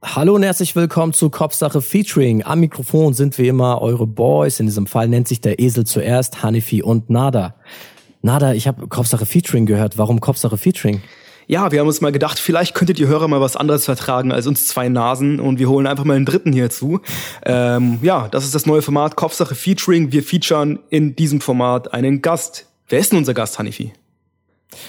Hallo und herzlich willkommen zu Kopfsache Featuring. Am Mikrofon sind wie immer eure Boys. In diesem Fall nennt sich der Esel zuerst, Hanifi und Nada. Nada, ich habe Kopfsache Featuring gehört. Warum Kopfsache Featuring? Ja, wir haben uns mal gedacht, vielleicht könntet ihr Hörer mal was anderes vertragen als uns zwei Nasen und wir holen einfach mal einen dritten hierzu. Ähm, ja, das ist das neue Format Kopfsache Featuring. Wir featuren in diesem Format einen Gast. Wer ist denn unser Gast, Hanifi?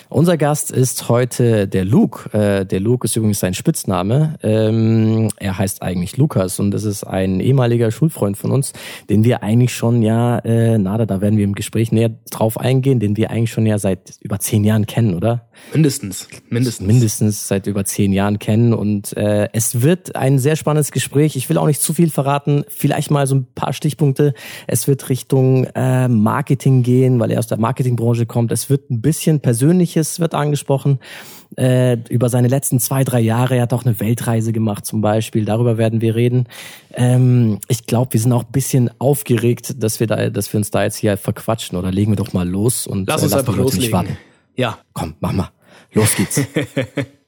Unser Gast ist heute der Luke. Äh, der Luke ist übrigens sein Spitzname. Ähm, er heißt eigentlich Lukas und das ist ein ehemaliger Schulfreund von uns, den wir eigentlich schon ja, äh, nada, da werden wir im Gespräch näher drauf eingehen, den wir eigentlich schon ja seit über zehn Jahren kennen, oder? Mindestens, mindestens. Mindestens seit über zehn Jahren kennen und äh, es wird ein sehr spannendes Gespräch. Ich will auch nicht zu viel verraten, vielleicht mal so ein paar Stichpunkte. Es wird Richtung äh, Marketing gehen, weil er aus der Marketingbranche kommt. Es wird ein bisschen Persönliches wird angesprochen äh, über seine letzten zwei, drei Jahre. Er hat auch eine Weltreise gemacht zum Beispiel. Darüber werden wir reden. Ähm, ich glaube, wir sind auch ein bisschen aufgeregt, dass wir da, dass wir uns da jetzt hier verquatschen. Oder legen wir doch mal los und Lass uns äh, einfach loslegen. Ja. Komm, mach mal. Los geht's.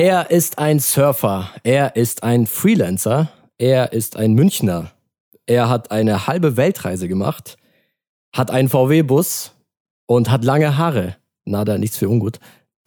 Er ist ein Surfer, er ist ein Freelancer, er ist ein Münchner. Er hat eine halbe Weltreise gemacht, hat einen VW-Bus und hat lange Haare. Nada, nichts für ungut.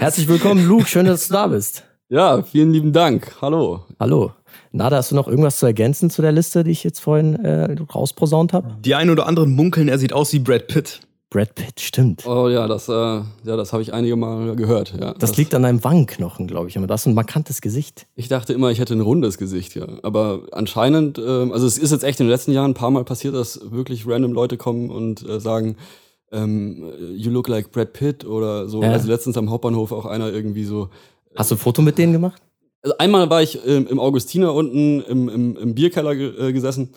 Herzlich willkommen, Luke. Schön, dass du da bist. Ja, vielen lieben Dank. Hallo. Hallo. Nada, hast du noch irgendwas zu ergänzen zu der Liste, die ich jetzt vorhin äh, rausposaunt habe? Die einen oder anderen munkeln, er sieht aus wie Brad Pitt. Brad Pitt, stimmt. Oh ja, das, äh, ja, das habe ich einige Mal gehört. Ja, das, das liegt an deinem Wangenknochen, glaube ich. Aber das ist ein markantes Gesicht. Ich dachte immer, ich hätte ein rundes Gesicht, ja. Aber anscheinend, äh, also es ist jetzt echt in den letzten Jahren ein paar Mal passiert, dass wirklich random Leute kommen und äh, sagen, ähm, you look like Brad Pitt oder so. Ja. Also letztens am Hauptbahnhof auch einer irgendwie so. Hast du ein Foto mit denen gemacht? Also einmal war ich ähm, im Augustiner unten im, im, im Bierkeller äh, gesessen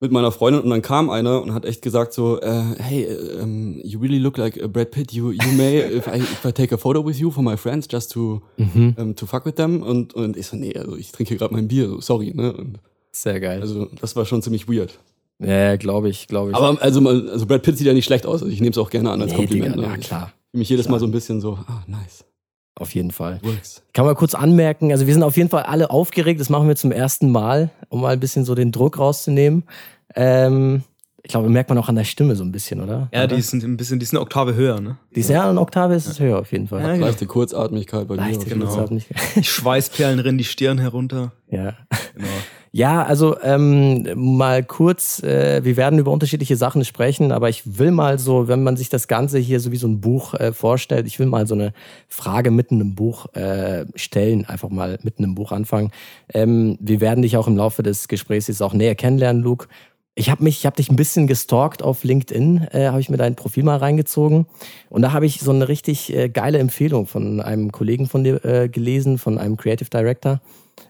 mit meiner Freundin und dann kam einer und hat echt gesagt so, äh, hey, um, you really look like Brad Pitt. You, you may, if I, if I take a photo with you for my friends, just to, mhm. um, to fuck with them. Und, und ich so, nee, also ich trinke hier gerade mein Bier, so, sorry. Ne? Und Sehr geil. Also das war schon ziemlich weird. Ja, glaube ich, glaube ich. Aber also, also Brad Pitt sieht ja nicht schlecht aus. Also ich nehme es auch gerne an als nee, Kompliment. Digga, ne? Ja, klar. Ich fühle mich jedes klar. Mal so ein bisschen so, ah, nice. Auf jeden Fall. Works. Kann man kurz anmerken, also wir sind auf jeden Fall alle aufgeregt, das machen wir zum ersten Mal, um mal ein bisschen so den Druck rauszunehmen. Ähm, ich glaube, merkt man auch an der Stimme so ein bisschen, oder? Ja, oder? die sind ein bisschen, die sind eine Oktave höher, ne? Die ist ja eine Oktave ist es höher auf jeden Fall. Ja, genau. Leichte Kurzatmigkeit bei Leichte dir. Genau. Kurzatmigkeit. Schweißperlen rennen die Stirn herunter. Ja. Genau. Ja, also ähm, mal kurz, äh, wir werden über unterschiedliche Sachen sprechen, aber ich will mal so, wenn man sich das Ganze hier so wie so ein Buch äh, vorstellt, ich will mal so eine Frage mitten im Buch äh, stellen, einfach mal mitten im Buch anfangen. Ähm, wir werden dich auch im Laufe des Gesprächs jetzt auch näher kennenlernen, Luke. Ich habe mich, ich habe dich ein bisschen gestalkt auf LinkedIn, äh, habe ich mir dein Profil mal reingezogen und da habe ich so eine richtig äh, geile Empfehlung von einem Kollegen von dir äh, gelesen, von einem Creative Director,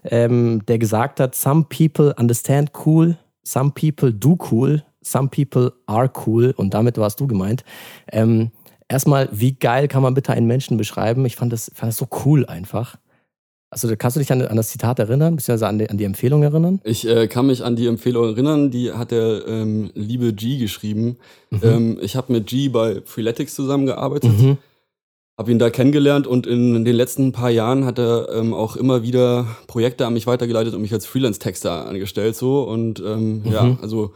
ähm, der gesagt hat: Some people understand cool, some people do cool, some people are cool und damit warst du gemeint. Ähm, erstmal, wie geil kann man bitte einen Menschen beschreiben? Ich fand das, fand das so cool einfach. Also kannst du dich an, an das Zitat erinnern, beziehungsweise an die, an die Empfehlung erinnern? Ich äh, kann mich an die Empfehlung erinnern, die hat der ähm, liebe G geschrieben. Mhm. Ähm, ich habe mit G bei Freeletics zusammengearbeitet, mhm. Habe ihn da kennengelernt und in den letzten paar Jahren hat er ähm, auch immer wieder Projekte an mich weitergeleitet und mich als Freelance-Texter angestellt so und ähm, mhm. ja, also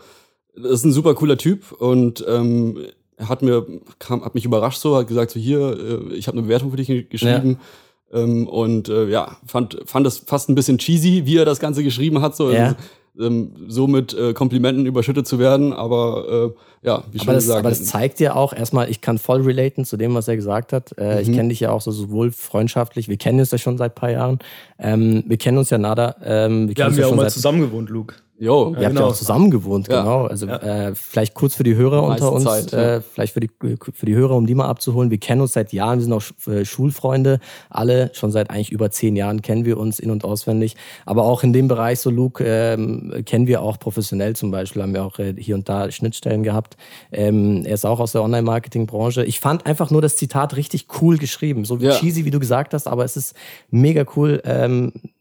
das ist ein super cooler Typ und ähm, er hat mir kam, hat mich überrascht so, hat gesagt so hier, äh, ich habe eine Bewertung für dich geschrieben. Ja ähm, und äh, ja, fand, fand das fast ein bisschen cheesy, wie er das Ganze geschrieben hat, so, ja. Ähm, so mit äh, Komplimenten überschüttet zu werden. Aber äh, ja, wie schon aber das, gesagt. Aber das zeigt ja auch erstmal, ich kann voll relaten zu dem, was er gesagt hat. Äh, mhm. Ich kenne dich ja auch so sowohl freundschaftlich, wir kennen uns ja schon seit ein paar Jahren. Ähm, wir kennen uns ja nada. Ähm, wir, wir haben ja auch mal zusammen gewohnt, Luke. Jo, Ihr ja, habt ja genau. auch zusammen gewohnt, ja. genau. Also ja. äh, vielleicht kurz für die Hörer unter uns, Zeit, äh, vielleicht für die, für die Hörer, um die mal abzuholen. Wir kennen uns seit Jahren, wir sind auch äh, Schulfreunde, alle schon seit eigentlich über zehn Jahren kennen wir uns in- und auswendig. Aber auch in dem Bereich, so Luke, ähm, kennen wir auch professionell zum Beispiel, haben wir auch äh, hier und da Schnittstellen gehabt. Ähm, er ist auch aus der Online-Marketing-Branche. Ich fand einfach nur das Zitat richtig cool geschrieben, so wie cheesy, wie du gesagt hast, aber es ist mega cool. Ähm, äh,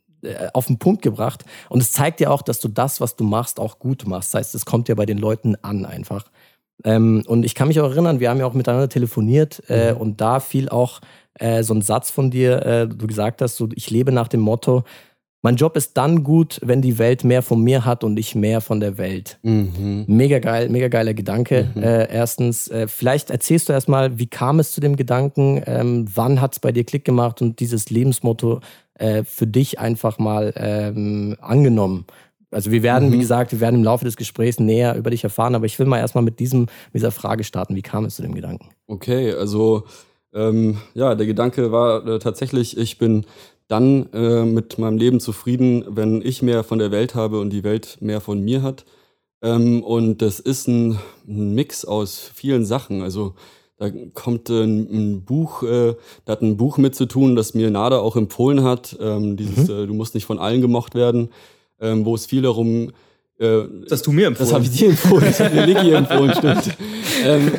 auf den Punkt gebracht. Und es zeigt ja auch, dass du das, was du machst, auch gut machst. Das heißt, es kommt ja bei den Leuten an einfach. Ähm, und ich kann mich auch erinnern, wir haben ja auch miteinander telefoniert äh, mhm. und da fiel auch äh, so ein Satz von dir, äh, du gesagt hast, so, ich lebe nach dem Motto, mein Job ist dann gut, wenn die Welt mehr von mir hat und ich mehr von der Welt. Mhm. Mega geil, mega geiler Gedanke. Mhm. Äh, erstens, äh, vielleicht erzählst du erstmal, wie kam es zu dem Gedanken? Ähm, wann hat es bei dir Klick gemacht und dieses Lebensmotto äh, für dich einfach mal ähm, angenommen? Also wir werden, mhm. wie gesagt, wir werden im Laufe des Gesprächs näher über dich erfahren, aber ich will mal erstmal mit diesem, mit dieser Frage starten. Wie kam es zu dem Gedanken? Okay, also ähm, ja, der Gedanke war äh, tatsächlich, ich bin dann äh, mit meinem Leben zufrieden, wenn ich mehr von der Welt habe und die Welt mehr von mir hat. Ähm, und das ist ein, ein, Mix aus vielen Sachen. Also da kommt äh, ein, Buch, äh, da hat ein Buch mit zu tun, das mir Nada auch empfohlen hat. Ähm, dieses mhm. äh, Du musst nicht von allen gemocht werden, ähm, wo es viel darum äh, das hast du mir empfohlen. Das habe ich dir empfohlen, das hat mir Niki empfohlen, stimmt. ähm,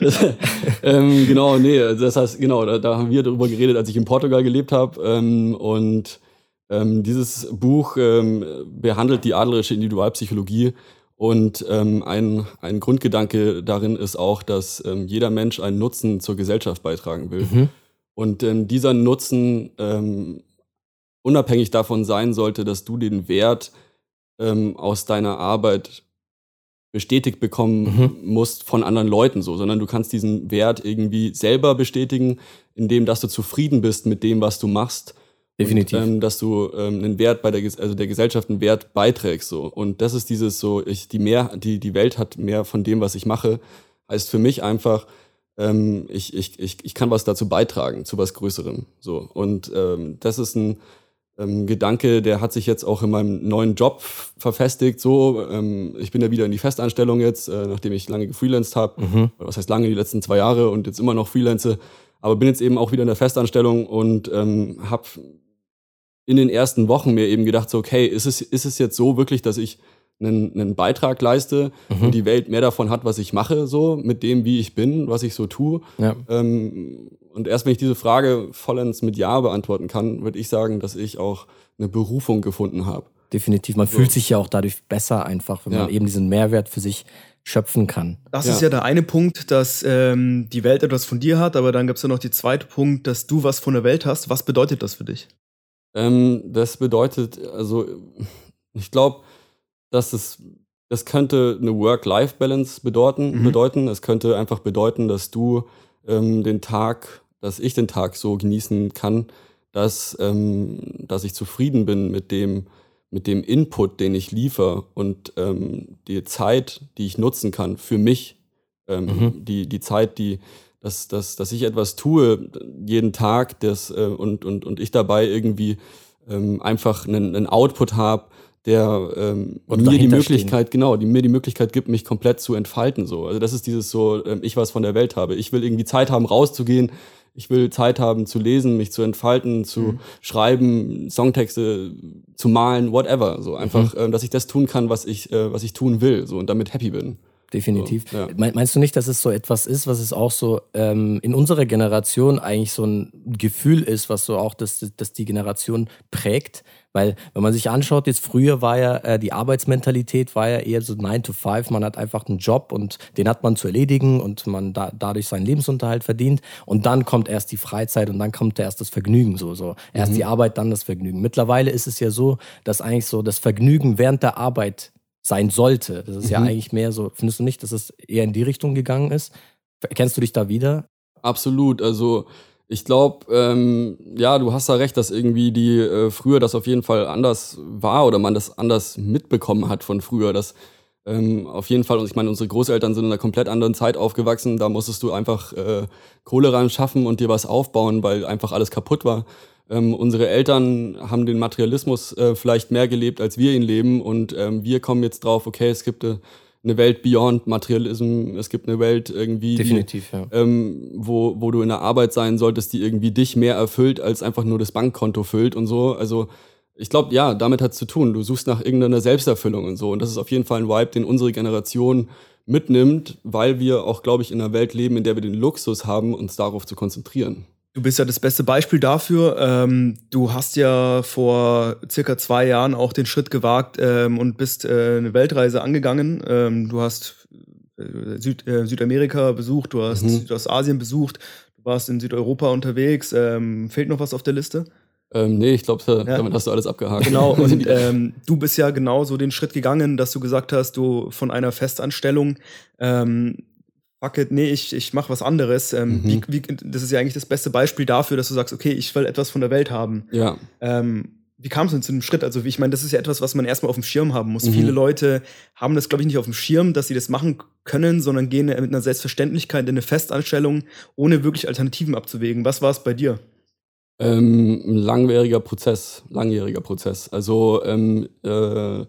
das, ähm, genau, nee, das heißt, genau, da, da, haben wir darüber geredet, als ich in Portugal gelebt habe. Ähm, und ähm, dieses Buch ähm, behandelt die adlerische Individualpsychologie und ähm, ein, ein Grundgedanke darin ist auch, dass ähm, jeder Mensch einen Nutzen zur Gesellschaft beitragen will. Mhm. Und ähm, dieser Nutzen ähm, unabhängig davon sein sollte, dass du den Wert ähm, aus deiner Arbeit bestätigt bekommen mhm. musst von anderen Leuten so, sondern du kannst diesen Wert irgendwie selber bestätigen, indem dass du zufrieden bist mit dem, was du machst Definitiv. Ähm, dass du ähm, einen Wert bei der, also der Gesellschaft einen Wert beiträgst. So. Und das ist dieses so, ich, die mehr, die, die Welt hat mehr von dem, was ich mache, heißt für mich einfach, ähm, ich, ich, ich, ich kann was dazu beitragen, zu was Größerem. So. Und ähm, das ist ein ähm, Gedanke, der hat sich jetzt auch in meinem neuen Job verfestigt. So, ähm, ich bin ja wieder in die Festanstellung jetzt, äh, nachdem ich lange gefreelanced habe. Mhm. Was heißt lange, die letzten zwei Jahre und jetzt immer noch freelance. Aber bin jetzt eben auch wieder in der Festanstellung und ähm, habe in den ersten Wochen mir eben gedacht, so, okay, ist es, ist es jetzt so wirklich, dass ich einen, einen Beitrag leiste mhm. und die Welt mehr davon hat, was ich mache, so, mit dem, wie ich bin, was ich so tue. Ja. Ähm, und erst wenn ich diese Frage vollends mit Ja beantworten kann, würde ich sagen, dass ich auch eine Berufung gefunden habe. Definitiv. Man so. fühlt sich ja auch dadurch besser einfach, wenn ja. man eben diesen Mehrwert für sich schöpfen kann. Das ja. ist ja der eine Punkt, dass ähm, die Welt etwas von dir hat, aber dann gibt es ja noch die zweite Punkt, dass du was von der Welt hast. Was bedeutet das für dich? Ähm, das bedeutet, also ich glaube, dass es, das könnte eine Work-Life-Balance bedeuten, mhm. bedeuten. Es könnte einfach bedeuten, dass du ähm, den Tag, dass ich den Tag so genießen kann, dass, ähm, dass ich zufrieden bin mit dem, mit dem Input, den ich liefere und ähm, die Zeit, die ich nutzen kann für mich, ähm, mhm. die, die Zeit, die, dass, dass, dass ich etwas tue jeden Tag das, äh, und, und, und ich dabei irgendwie ähm, einfach einen, einen Output habe, der ähm, mir die Möglichkeit, stehen. genau, die mir die Möglichkeit gibt, mich komplett zu entfalten. So. Also das ist dieses so, ähm, ich was von der Welt habe. Ich will irgendwie Zeit haben, rauszugehen. Ich will Zeit haben zu lesen, mich zu entfalten, zu mhm. schreiben, Songtexte zu malen, whatever. So einfach, mhm. äh, dass ich das tun kann, was ich, äh, was ich tun will, so und damit happy bin definitiv. So, ja. Meinst du nicht, dass es so etwas ist, was es auch so ähm, in unserer Generation eigentlich so ein Gefühl ist, was so auch das, das die Generation prägt? Weil wenn man sich anschaut, jetzt früher war ja äh, die Arbeitsmentalität war ja eher so 9 to 5, man hat einfach einen Job und den hat man zu erledigen und man da, dadurch seinen Lebensunterhalt verdient und dann kommt erst die Freizeit und dann kommt erst das Vergnügen so so. Erst mhm. die Arbeit, dann das Vergnügen. Mittlerweile ist es ja so, dass eigentlich so das Vergnügen während der Arbeit sein sollte. Das ist mhm. ja eigentlich mehr so, findest du nicht, dass es eher in die Richtung gegangen ist? Erkennst du dich da wieder? Absolut. Also ich glaube, ähm, ja, du hast da recht, dass irgendwie die äh, früher das auf jeden Fall anders war oder man das anders mitbekommen hat von früher. Dass ähm, auf jeden Fall, und ich meine, unsere Großeltern sind in einer komplett anderen Zeit aufgewachsen. Da musstest du einfach äh, Kohle ran schaffen und dir was aufbauen, weil einfach alles kaputt war. Ähm, unsere Eltern haben den Materialismus äh, vielleicht mehr gelebt, als wir ihn leben und ähm, wir kommen jetzt drauf, okay, es gibt eine, eine Welt beyond Materialism, es gibt eine Welt irgendwie, Definitiv, die, ja. ähm, wo, wo du in der Arbeit sein solltest, die irgendwie dich mehr erfüllt, als einfach nur das Bankkonto füllt und so. Also ich glaube, ja, damit hat es zu tun. Du suchst nach irgendeiner Selbsterfüllung und so. Und das ist auf jeden Fall ein Vibe, den unsere Generation mitnimmt, weil wir auch, glaube ich, in einer Welt leben, in der wir den Luxus haben, uns darauf zu konzentrieren. Du bist ja das beste Beispiel dafür. Ähm, du hast ja vor circa zwei Jahren auch den Schritt gewagt ähm, und bist äh, eine Weltreise angegangen. Ähm, du hast äh, Süd, äh, Südamerika besucht, du hast Mhm. Südostasien besucht, du warst in Südeuropa unterwegs. Ähm, fehlt noch was auf der Liste? Ähm, nee, ich glaube, Ja. damit hast du alles abgehakt. Genau, und ähm, du bist ja genau so den Schritt gegangen, dass du gesagt hast, du von einer Festanstellung, ähm, fuck it, nee, ich, ich mach was anderes. Ähm, Mhm. wie, wie, das ist ja eigentlich das beste Beispiel dafür, dass du sagst, okay, ich will etwas von der Welt haben. ja. Ähm, wie kam es denn zu dem Schritt? Also, wie- ich meine, das ist ja etwas, was man erstmal auf dem Schirm haben muss. Mhm. Viele Leute haben das, glaube ich, nicht auf dem Schirm, dass sie das machen können, sondern gehen mit einer Selbstverständlichkeit in eine Festanstellung, ohne wirklich Alternativen abzuwägen. Was war es bei dir? Ähm, ein langwieriger Prozess, langjähriger Prozess. Also ähm, äh,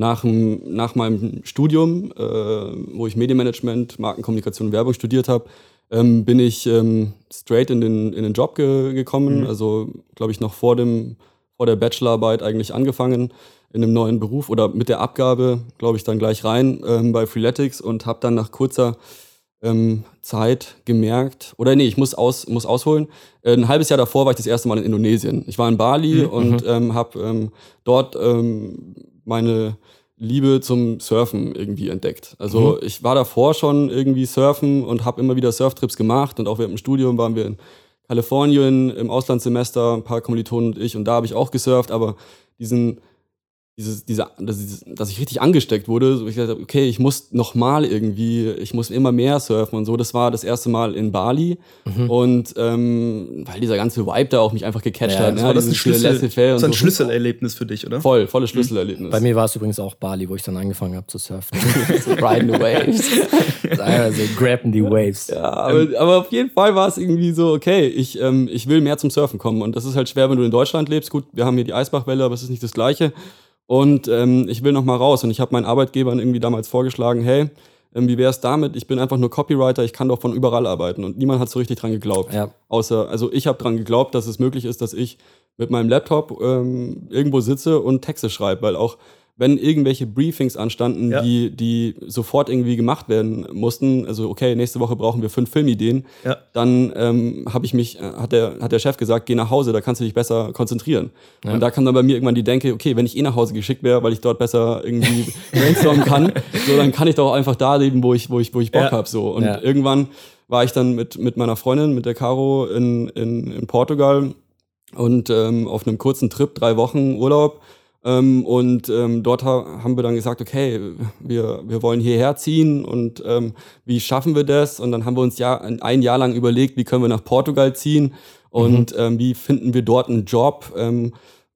nach, dem- nach meinem Studium, äh, wo ich Medienmanagement, Markenkommunikation und Werbung studiert habe, ähm, bin ich ähm, straight in den, in den Job ge gekommen. Mhm. Also, glaube ich, noch vor, dem, vor der Bachelorarbeit eigentlich angefangen in einem neuen Beruf oder mit der Abgabe, glaube ich, dann gleich rein ähm, bei Freeletics und habe dann nach kurzer ähm, Zeit gemerkt, oder nee, ich muss, aus, muss ausholen. Äh, Ein halbes Jahr davor war ich das erste Mal in Indonesien. Ich war in Bali Mhm, und ähm, habe ähm, dort ähm, meine Liebe zum Surfen irgendwie entdeckt. Also ich war davor schon irgendwie surfen und habe immer wieder Surftrips gemacht. Und auch während dem Studium waren wir in Kalifornien im Auslandssemester, ein paar Kommilitonen und ich. Und da habe ich auch gesurft, aber diesen dieses, dieser, das, dieses, dass ich richtig angesteckt wurde, so ich gesagt habe, okay, ich muss noch mal irgendwie, ich muss immer mehr surfen und so. Das war das erste Mal in Bali und ähm, weil dieser ganze Vibe da auch mich einfach gecatcht Ja, hat. Das ne? war das ein, Schlüssel, das war ein so. Schlüsselerlebnis für dich, oder? Voll, volles Schlüsselerlebnis. Bei mir war es übrigens auch Bali, wo ich dann angefangen habe zu surfen. so riding the waves. Also grabbing the waves. Ja, aber, aber auf jeden Fall war es irgendwie so, okay, ich, ähm, ich will mehr zum Surfen kommen. Und das ist halt schwer, wenn du in Deutschland lebst. Gut, wir haben hier die Eisbachwelle, aber es ist nicht das Gleiche. Und ähm, ich will noch mal raus. Und ich habe meinen Arbeitgebern irgendwie damals vorgeschlagen, hey, ähm, wie wäre es damit? Ich bin einfach nur Copywriter, ich kann doch von überall arbeiten. Und niemand hat so richtig dran geglaubt. Ja. Außer, also ich habe dran geglaubt, dass es möglich ist, dass ich mit meinem Laptop ähm, irgendwo sitze und Texte schreibe, weil auch wenn irgendwelche Briefings anstanden, Ja. die, die sofort irgendwie gemacht werden mussten, also okay, nächste Woche brauchen wir fünf Filmideen, Ja. dann ähm, habe ich mich, äh, hat der, hat der Chef gesagt, geh nach Hause, da kannst du dich besser konzentrieren. Und da kam dann bei mir irgendwann die Denke, okay, wenn ich eh nach Hause geschickt wäre, weil ich dort besser irgendwie brainstormen kann, so dann kann ich doch einfach da leben, wo ich, wo ich, wo ich Bock Ja. hab So. Und Ja. irgendwann war ich dann mit, mit meiner Freundin, mit der Caro in, in, in Portugal und ähm, auf einem kurzen Trip, drei Wochen Urlaub. Ähm, und ähm, dort ha haben wir dann gesagt, okay, wir, wir wollen hierher ziehen und ähm, wie schaffen wir das? Und dann haben wir uns ja ein, Jahr lang überlegt, wie können wir nach Portugal ziehen und ähm, wie finden wir dort einen Job, ähm,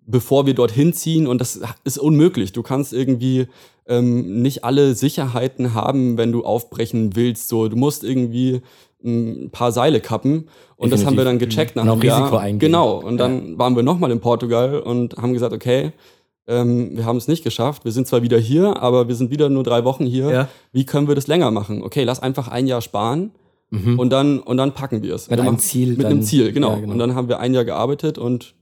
bevor wir dorthin ziehen. Und das ist unmöglich. Du kannst irgendwie ähm, nicht alle Sicherheiten haben, wenn du aufbrechen willst. So, du musst irgendwie ein paar Seile kappen. Und das haben wir dann gecheckt nach einem Jahr. Risiko eingehen. Genau. Und dann waren wir nochmal in Portugal und haben gesagt, okay, ähm, wir haben es nicht geschafft. Wir sind zwar wieder hier, aber wir sind wieder nur drei Wochen hier. Ja. Wie können wir das länger machen? Okay, lass einfach ein Jahr sparen und dann und dann packen wir es. Mit Wir einem machen- Ziel Mit dann- einem Ziel, genau. Ja, genau. Und dann haben wir ein Jahr gearbeitet und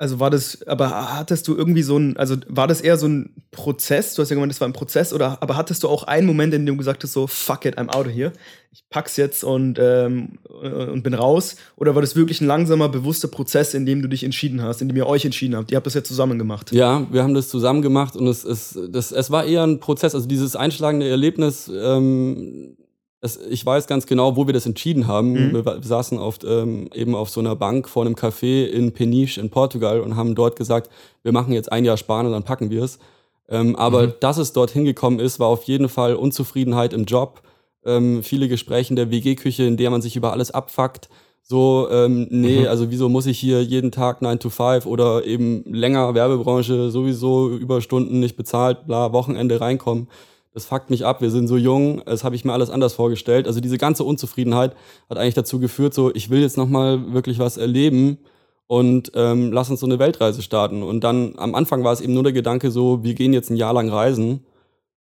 Also war das, aber hattest du irgendwie so ein, also war das eher so ein Prozess? Du hast ja gemeint, das war ein Prozess, oder aber hattest du auch einen Moment, in dem du gesagt hast, so, fuck it, I'm out of here. Ich pack's jetzt und, ähm, und bin raus? Oder war das wirklich ein langsamer, bewusster Prozess, in dem du dich entschieden hast, in dem ihr euch entschieden habt? Ihr habt das ja zusammen gemacht. Ja, wir haben das zusammen gemacht und es, es, das, es war eher ein Prozess. Also dieses einschlagende Erlebnis, ähm, es, ich weiß ganz genau, wo wir das entschieden haben. Mhm. Wir, wa- saßen auf, ähm, eben auf so einer Bank vor einem Café in Peniche in Portugal und haben dort gesagt, wir machen jetzt ein Jahr Sparen und dann packen wir es. Ähm, aber Mhm. dass es dorthin gekommen ist, war auf jeden Fall Unzufriedenheit im Job, ähm, viele Gespräche in der WG-Küche, in der man sich über alles abfuckt. So, ähm, nee, Mhm. also wieso muss ich hier jeden Tag 9 to 5 oder eben länger Werbebranche, sowieso Überstunden nicht bezahlt, bla, Wochenende reinkommen. Das fuckt mich ab, wir sind so jung, das habe ich mir alles anders vorgestellt. Also diese ganze Unzufriedenheit hat eigentlich dazu geführt, so, ich will jetzt nochmal wirklich was erleben und ähm, lass uns so eine Weltreise starten. Und dann am Anfang war es eben nur der Gedanke so, wir gehen jetzt ein Jahr lang reisen.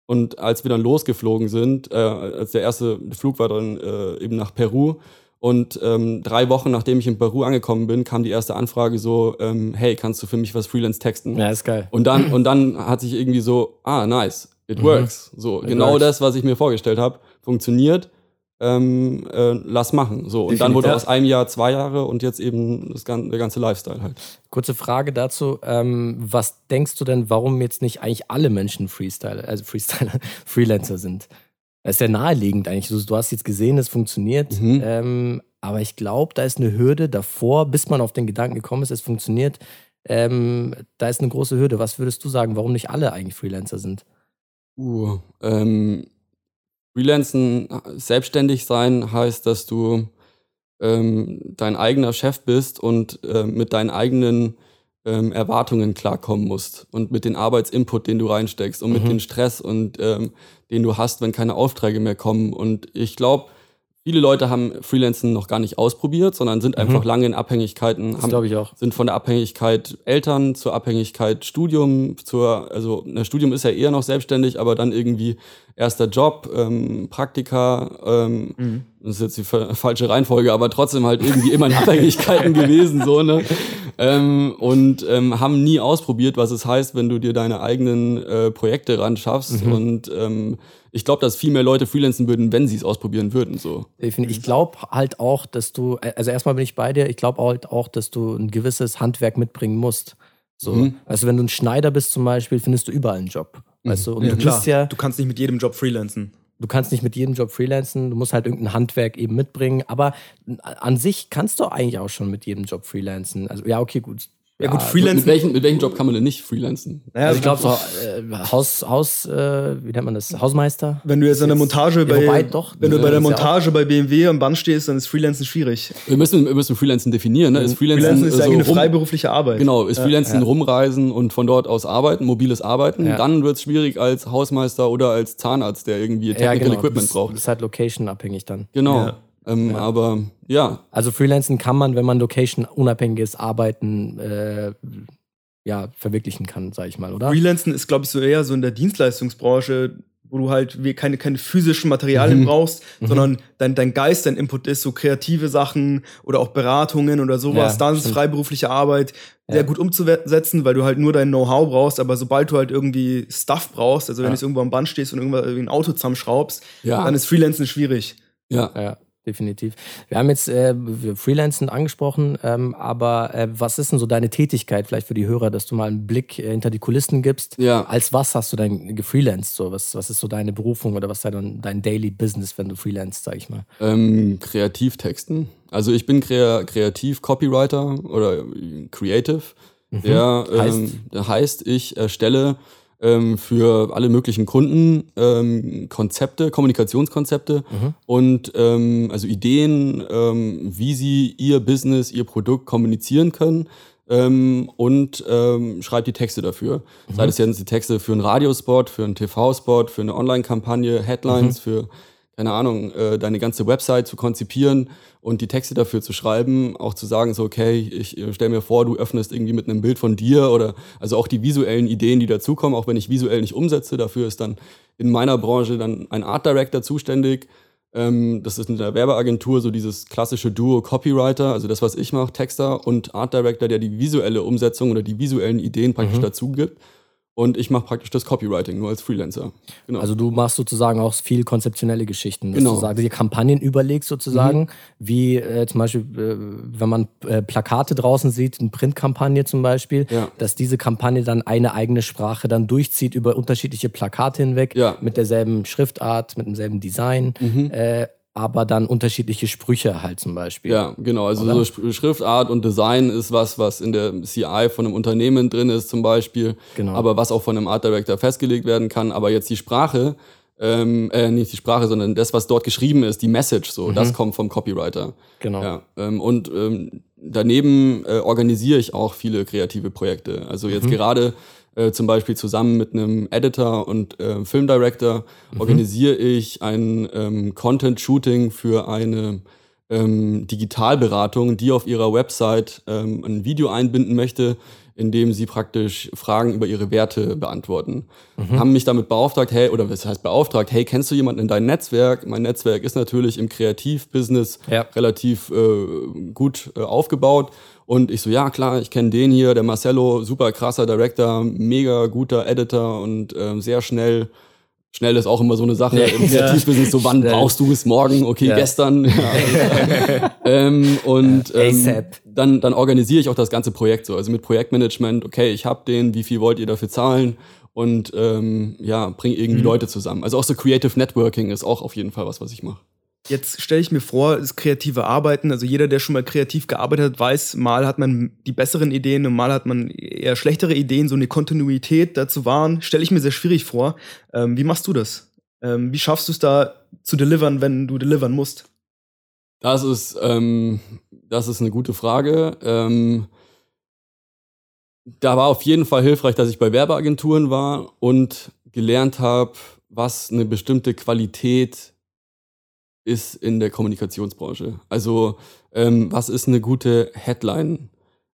Und als wir dann losgeflogen sind, äh, als der erste Flug war dann äh, eben nach Peru. Und ähm, drei Wochen nachdem ich in Peru angekommen bin, kam die erste Anfrage so, ähm, hey, kannst du für mich was Freelance texten? Ja, ist geil. Und dann, und dann hat sich irgendwie so, ah, nice, it works. So, It genau works. das, was ich mir vorgestellt habe, funktioniert. Ähm, äh, lass machen. So. Und dann wurde aus einem Jahr zwei Jahre und jetzt eben das ganze, der ganze Lifestyle halt. Kurze Frage dazu. Ähm, was denkst du denn, warum jetzt nicht eigentlich alle Menschen Freestyler, also Freestyler, Freelancer sind? Das ist ja naheliegend eigentlich. Du, du hast jetzt gesehen, es funktioniert. Mhm. Ähm, aber ich glaube, da ist eine Hürde davor, bis man auf den Gedanken gekommen ist, es funktioniert. Ähm, da ist eine große Hürde. Was würdest du sagen, warum nicht alle eigentlich Freelancer sind? Uh, ähm, Freelancen, selbstständig sein heißt, dass du ähm, dein eigener Chef bist und ähm, mit deinen eigenen ähm, Erwartungen klarkommen musst und mit dem Arbeitsinput, den du reinsteckst und mit Mhm. dem Stress und ähm, den du hast, wenn keine Aufträge mehr kommen. Und ich glaube, viele Leute haben Freelancen noch gar nicht ausprobiert, sondern sind einfach lange in Abhängigkeiten, Das glaube ich auch. sind von der Abhängigkeit Eltern zur Abhängigkeit Studium, zur, also ein Studium ist ja eher noch selbstständig, aber dann irgendwie erster Job, ähm, Praktika, ähm, das ist jetzt die fa- falsche Reihenfolge, aber trotzdem halt irgendwie immer in Abhängigkeiten gewesen, so, ne? Ähm, und ähm, haben nie ausprobiert, was es heißt, wenn du dir deine eigenen äh, Projekte ran schaffst. Und ähm, ich glaube, dass viel mehr Leute freelancen würden, wenn sie es ausprobieren würden. So. Ich glaube halt auch, dass du, also erstmal bin ich bei dir, ich glaube halt auch, dass du ein gewisses Handwerk mitbringen musst. So, Mhm. also wenn du ein Schneider bist zum Beispiel, findest du überall einen Job. Weißt du, und Ja, du bist ja, Du kannst nicht mit jedem Job freelancen. du kannst nicht mit jedem Job freelancen, du musst halt irgendein Handwerk eben mitbringen, aber an sich kannst du eigentlich auch schon mit jedem Job freelancen. Also ja, okay, gut. Ja, gut, Mit freelancen. welchem, mit welchem Job kann man denn nicht freelancen? Naja, Also ich glaube so äh, Haus, Haus, äh, wie nennt man das? Hausmeister? Wenn du jetzt an der Montage Ja, bei, wobei doch, wenn du ne, bei der ja Montage bei BMW am Band stehst, dann ist Freelancen schwierig. Wir müssen, wir müssen Freelancen definieren. Ne? Ist Freelancen, Freelancen ist ja so eigentlich eine freiberufliche Arbeit. Genau, ist Freelancen rumreisen und von dort aus arbeiten, mobiles Arbeiten. Ja. Dann wird es schwierig als Hausmeister oder als Zahnarzt, der irgendwie Technical genau. Equipment braucht. Das ist halt location-abhängig dann. Genau. Ja. Ähm, Aber ja, Also Freelancen kann man, wenn man location-unabhängiges Arbeiten äh, ja, verwirklichen kann, sag ich mal, oder? Freelancen ist, glaube ich, so eher so in der Dienstleistungsbranche, wo du halt keine, keine physischen Materialien Mhm. brauchst, sondern dein, dein Geist, dein Input ist, so kreative Sachen oder auch Beratungen oder sowas. Ja, da ist freiberufliche Arbeit sehr Ja. gut umzusetzen, weil du halt nur dein Know-how brauchst, aber sobald du halt irgendwie Stuff brauchst, also wenn Ja. du irgendwo am Band stehst und irgendwie ein Auto zusammenschraubst, Ja. dann ist Freelancen schwierig. ja. Ja, definitiv. Wir haben jetzt äh, Freelancen angesprochen, ähm, aber äh, was ist denn so deine Tätigkeit vielleicht für die Hörer, dass du mal einen Blick äh, hinter die Kulissen gibst? Ja. Als was hast du denn gefreelanced? So? Was, was ist so deine Berufung oder was ist dein, dein Daily Business, wenn du freelanced, sag ich mal? Ähm, Kreativtexten. Also ich bin krea kreativ Copywriter oder Creative. Der, Heißt? ähm, der heißt, ich erstelle ähm, für alle möglichen Kunden ähm, Konzepte, Kommunikationskonzepte und ähm, also Ideen, ähm, wie sie ihr Business, ihr Produkt kommunizieren können. Ähm, und ähm, schreibe die Texte dafür. Sei das jetzt die Texte für einen Radiospot, für einen TV-Spot, für eine Online-Kampagne, Headlines, für keine Ahnung, äh, deine ganze Website zu konzipieren und die Texte dafür zu schreiben, auch zu sagen, so, okay, ich äh, stell mir vor, du öffnest irgendwie mit einem Bild von dir oder also auch die visuellen Ideen, die dazukommen, auch wenn ich visuell nicht umsetze, dafür ist dann in meiner Branche dann ein Art Director zuständig. Ähm, das ist in der Werbeagentur so dieses klassische Duo Copywriter, also das, was ich mache, Texter und Art Director, der die visuelle Umsetzung oder die visuellen Ideen praktisch dazu gibt. Und ich mache praktisch das Copywriting nur als Freelancer. Genau. Also du machst sozusagen auch viel konzeptionelle Geschichten, dass Genau. du sagst, die Kampagnen überlegst sozusagen, wie äh, zum Beispiel, äh, wenn man äh, Plakate draußen sieht, eine Printkampagne zum Beispiel, Ja. dass diese Kampagne dann eine eigene Sprache dann durchzieht über unterschiedliche Plakate hinweg, Ja. Mhm. mit derselben Schriftart, mit demselben Design, äh, aber dann unterschiedliche Sprüche halt zum Beispiel. Ja, genau. Also Oder? so Sch- Schriftart und Design ist was, was in der CI von einem Unternehmen drin ist zum Beispiel. Genau. Aber was auch von einem Art Director festgelegt werden kann. Aber jetzt die Sprache, ähm, äh, nicht die Sprache, sondern das, was dort geschrieben ist, die Message, so, das kommt vom Copywriter. Genau. Ja, ähm, und ähm, daneben äh, organisiere ich auch viele kreative Projekte. Also jetzt gerade äh, zum Beispiel zusammen mit einem Editor und äh, Filmdirector organisiere ich ein ähm, Content-Shooting für eine ähm, Digitalberatung, die auf ihrer Website ähm, ein Video einbinden möchte, in dem sie praktisch Fragen über ihre Werte beantworten. Mhm. Haben mich damit beauftragt, hey, oder was heißt beauftragt, hey, kennst du jemanden in deinem Netzwerk? Mein Netzwerk ist natürlich im Kreativbusiness ja. relativ äh, gut äh, aufgebaut. Und ich so, ja klar, ich kenne den hier, der Marcello, super krasser Director, mega guter Editor und äh, sehr schnell Schnell ist auch immer so eine Sache im Kreativbusiness, so wann brauchst du es morgen? Okay, ja. gestern. Ja, ähm, und ähm, dann, dann organisiere ich auch das ganze Projekt so. Also mit Projektmanagement, okay, ich habe den, wie viel wollt ihr dafür zahlen? Und ähm, ja, bring irgendwie mhm. Leute zusammen. Also auch so Creative Networking ist auch auf jeden Fall was, was ich mache. Jetzt stelle ich mir vor, das kreative Arbeiten, also jeder, der schon mal kreativ gearbeitet hat, weiß, mal hat man die besseren Ideen und mal hat man eher schlechtere Ideen, so eine Kontinuität dazu wahren, stelle ich mir sehr schwierig vor. Ähm, wie machst du das? Ähm, wie schaffst du es da zu delivern, wenn du delivern musst? Das ist, ähm, das ist eine gute Frage. Ähm, da war auf jeden Fall hilfreich, dass ich bei Werbeagenturen war und gelernt habe, was eine bestimmte Qualität ist in der Kommunikationsbranche. Also ähm, was ist eine gute Headline?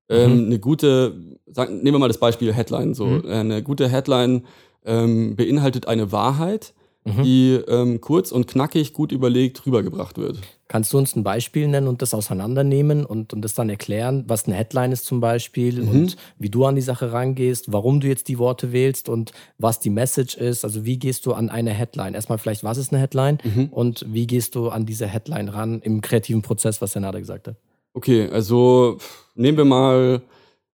Ähm, mhm. Eine gute, sagen, nehmen wir mal das Beispiel Headline. So mhm. eine gute Headline ähm, beinhaltet eine Wahrheit, mhm. die ähm, kurz und knackig gut überlegt rübergebracht wird. Kannst du uns ein Beispiel nennen und das auseinandernehmen und, und das dann erklären, was eine Headline ist zum Beispiel mhm. und wie du an die Sache rangehst, warum du jetzt die Worte wählst und was die Message ist? Also wie gehst du an eine Headline? Erstmal vielleicht, was ist eine Headline mhm. und wie gehst du an diese Headline ran im kreativen Prozess, was Senada gesagt hat? Okay, also nehmen wir mal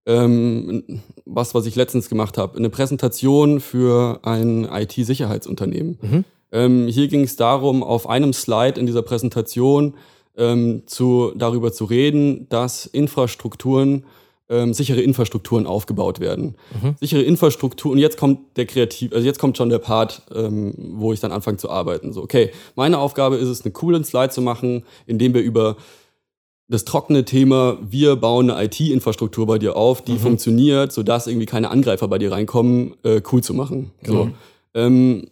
ähm, was, was ich letztens gemacht habe. Eine Präsentation für ein IT-Sicherheitsunternehmen. Mhm. Ähm, hier ging es darum, auf einem Slide in dieser Präsentation ähm, zu, darüber zu reden, dass Infrastrukturen, ähm, sichere Infrastrukturen aufgebaut werden. Mhm. Sichere Infrastrukturen, und jetzt kommt der Kreativ, also jetzt kommt schon der Part, ähm, wo ich dann anfange zu arbeiten. So, okay, meine Aufgabe ist es, eine coolen Slide zu machen, in dem wir über das trockene Thema, wir bauen eine IT-Infrastruktur bei dir auf, die mhm. funktioniert, sodass irgendwie keine Angreifer bei dir reinkommen, äh, cool zu machen. Genau. So. Ähm,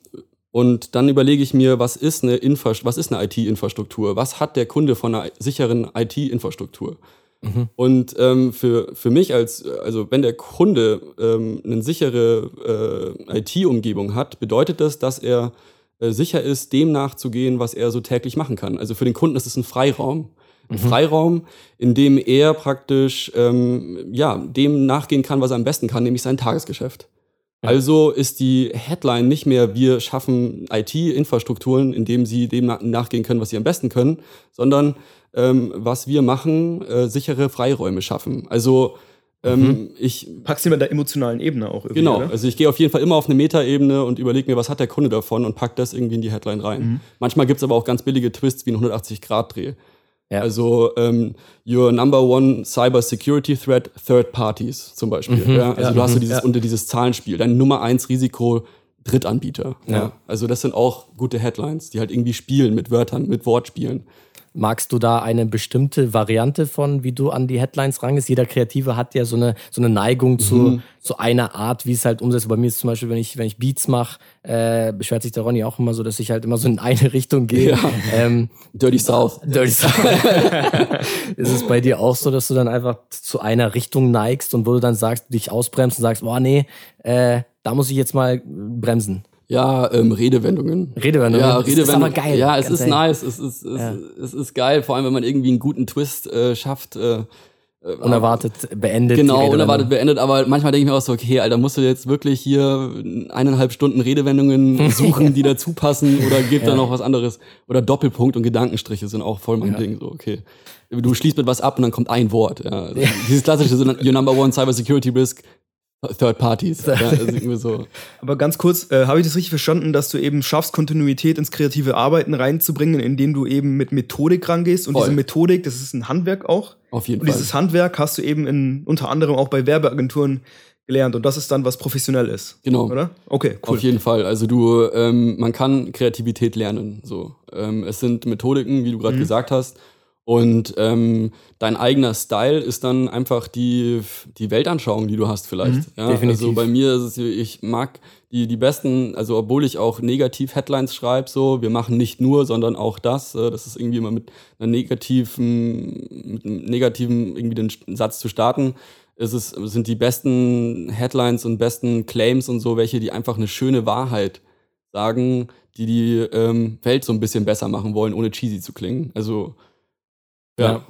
und dann überlege ich mir, was ist eine, Infra was ist eine IT-Infrastruktur? Was hat der Kunde von einer sicheren IT-Infrastruktur? Mhm. Und ähm, für, für mich als, also wenn der Kunde ähm, eine sichere äh, IT-Umgebung hat, bedeutet das, dass er äh, sicher ist, dem nachzugehen, was er so täglich machen kann. Also für den Kunden ist es ein Freiraum mhm. Freiraum, in dem er praktisch ähm, ja, dem nachgehen kann, was er am besten kann, nämlich sein Tagesgeschäft. Ja. Also ist die Headline nicht mehr, wir schaffen IT-Infrastrukturen, indem sie dem nachgehen können, was sie am besten können, sondern ähm, was wir machen, äh, sichere Freiräume schaffen. Also ähm, mhm. ich packst du mit der emotionalen Ebene auch irgendwie. Genau, oder? also ich gehe auf jeden Fall immer auf eine Metaebene und überlege mir, was hat der Kunde davon und pack das irgendwie in die Headline rein. Mhm. Manchmal gibt's aber auch ganz billige Twists wie ein 180-Grad-Dreh. Ja. Also ähm, your number one cyber security threat, third parties zum Beispiel. Mhm, ja? Also ja, du hast so dieses, unter dieses Zahlenspiel. Dein Nummer eins Risiko Drittanbieter. Ja. Also das sind auch gute Headlines, die halt irgendwie spielen mit Wörtern, mit Wortspielen. Magst du da eine bestimmte Variante von, wie du an die Headlines rangehst? Jeder Kreative hat ja so eine, so eine Neigung mhm. zu, zu einer Art, wie es halt umsetzt. Bei mir ist zum Beispiel, wenn ich, wenn ich Beats mache, äh, beschwert sich der Ronny auch immer so, dass ich halt immer so in eine Richtung gehe. Ja. Ähm, Dirty South. Dirty South. ist es bei dir auch so, dass du dann einfach zu einer Richtung neigst und wo du dann sagst, dich ausbremst und sagst, boah, nee, äh, da muss ich jetzt mal bremsen? Ja, ähm, Redewendungen. Redewendungen. Ja, Redewendungen. Das ist aber geil. Ja, es ist ehrlich. nice. Es ist, es, ja. es ist geil, vor allem wenn man irgendwie einen guten Twist äh, schafft. Äh, äh unerwartet beendet. Genau, unerwartet beendet, aber manchmal denke ich mir auch so, okay, Alter, musst du jetzt wirklich hier eineinhalb Stunden Redewendungen suchen, die dazu passen oder gibt ja. da noch was anderes? Oder Doppelpunkt und Gedankenstriche sind auch voll mein ja. Ding, so, okay. Du schließt mit was ab und dann kommt ein Wort, ja. Also dieses klassische, so, your number one cyber security risk, Third Parties. ja, also so. Aber ganz kurz, äh, habe ich das richtig verstanden, dass du eben schaffst, Kontinuität ins kreative Arbeiten reinzubringen, indem du eben mit Methodik rangehst? Und Voll. diese Methodik, das ist ein Handwerk auch. Auf jeden und Fall. Und dieses Handwerk hast du eben in, unter anderem auch bei Werbeagenturen gelernt und das ist dann was professionell ist. Genau. Oder? Okay, cool. Auf jeden Fall. Also du, ähm, man kann Kreativität lernen. So, ähm, es sind Methodiken, wie du gerade mhm. gesagt hast. Und ähm, dein eigener Style ist dann einfach die, die Weltanschauung, die du hast vielleicht. Mhm, ja, definitiv. Also bei mir ist es, ich mag die, die besten, also obwohl ich auch negativ Headlines schreibe, so, wir machen nicht nur, sondern auch das, äh, das ist irgendwie immer mit einer negativen, mit einem negativen irgendwie den Satz zu starten, ist es, sind die besten Headlines und besten Claims und so, welche, die einfach eine schöne Wahrheit sagen, die die ähm, Welt so ein bisschen besser machen wollen, ohne cheesy zu klingen. Also, ja. ja.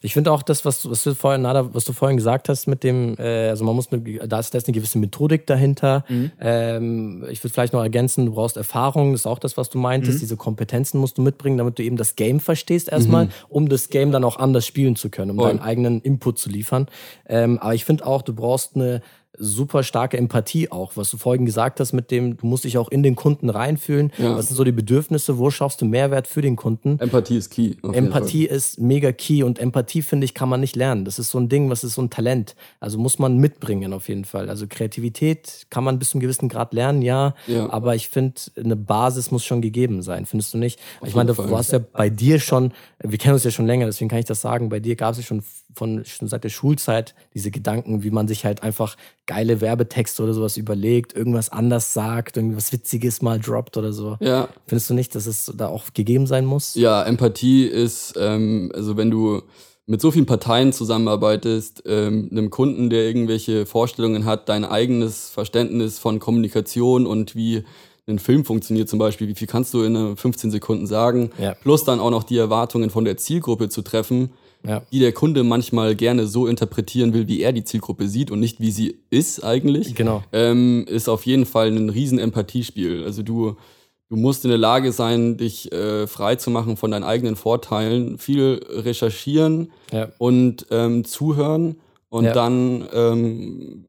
Ich finde auch das, was du, was du vorhin, Nada, was du vorhin gesagt hast, mit dem, äh, also man muss, eine, da ist, da ist eine gewisse Methodik dahinter. Mhm. Ähm, ich würde vielleicht noch ergänzen, du brauchst Erfahrung, das ist auch das, was du meintest. Mhm. Diese Kompetenzen musst du mitbringen, damit du eben das Game verstehst erstmal, mhm. um das Game dann auch anders spielen zu können, um oh. deinen eigenen Input zu liefern. Ähm, aber ich finde auch, du brauchst eine super starke Empathie auch, was du vorhin gesagt hast mit dem, du musst dich auch in den Kunden reinfühlen. Ja. Was sind so die Bedürfnisse? Wo schaffst du Mehrwert für den Kunden? Empathie ist key. Empathie ist mega key und Empathie, finde ich, kann man nicht lernen. Das ist so ein Ding, was ist so ein Talent. Also muss man mitbringen auf jeden Fall. Also Kreativität kann man bis zu einem gewissen Grad lernen, ja. ja. Aber ich finde, eine Basis muss schon gegeben sein, findest du nicht? Auf ich meine, du hast ja bei dir schon, wir kennen uns ja schon länger, deswegen kann ich das sagen, bei dir gab es ja schon von schon seit der Schulzeit diese Gedanken, wie man sich halt einfach geile Werbetexte oder sowas überlegt, irgendwas anders sagt, irgendwas Witziges mal droppt oder so. Ja. Findest du nicht, dass es da auch gegeben sein muss? Ja, Empathie ist, ähm, also wenn du mit so vielen Parteien zusammenarbeitest, ähm, einem Kunden, der irgendwelche Vorstellungen hat, dein eigenes Verständnis von Kommunikation und wie ein Film funktioniert zum Beispiel, wie viel kannst du in 15 Sekunden sagen, ja. plus dann auch noch die Erwartungen von der Zielgruppe zu treffen, ja. die der Kunde manchmal gerne so interpretieren will, wie er die Zielgruppe sieht und nicht wie sie ist eigentlich, genau. ähm, ist auf jeden Fall ein riesen Empathiespiel. Also du, du musst in der Lage sein, dich äh, frei zu machen von deinen eigenen Vorteilen, viel recherchieren ja. und ähm, zuhören und ja. dann ähm,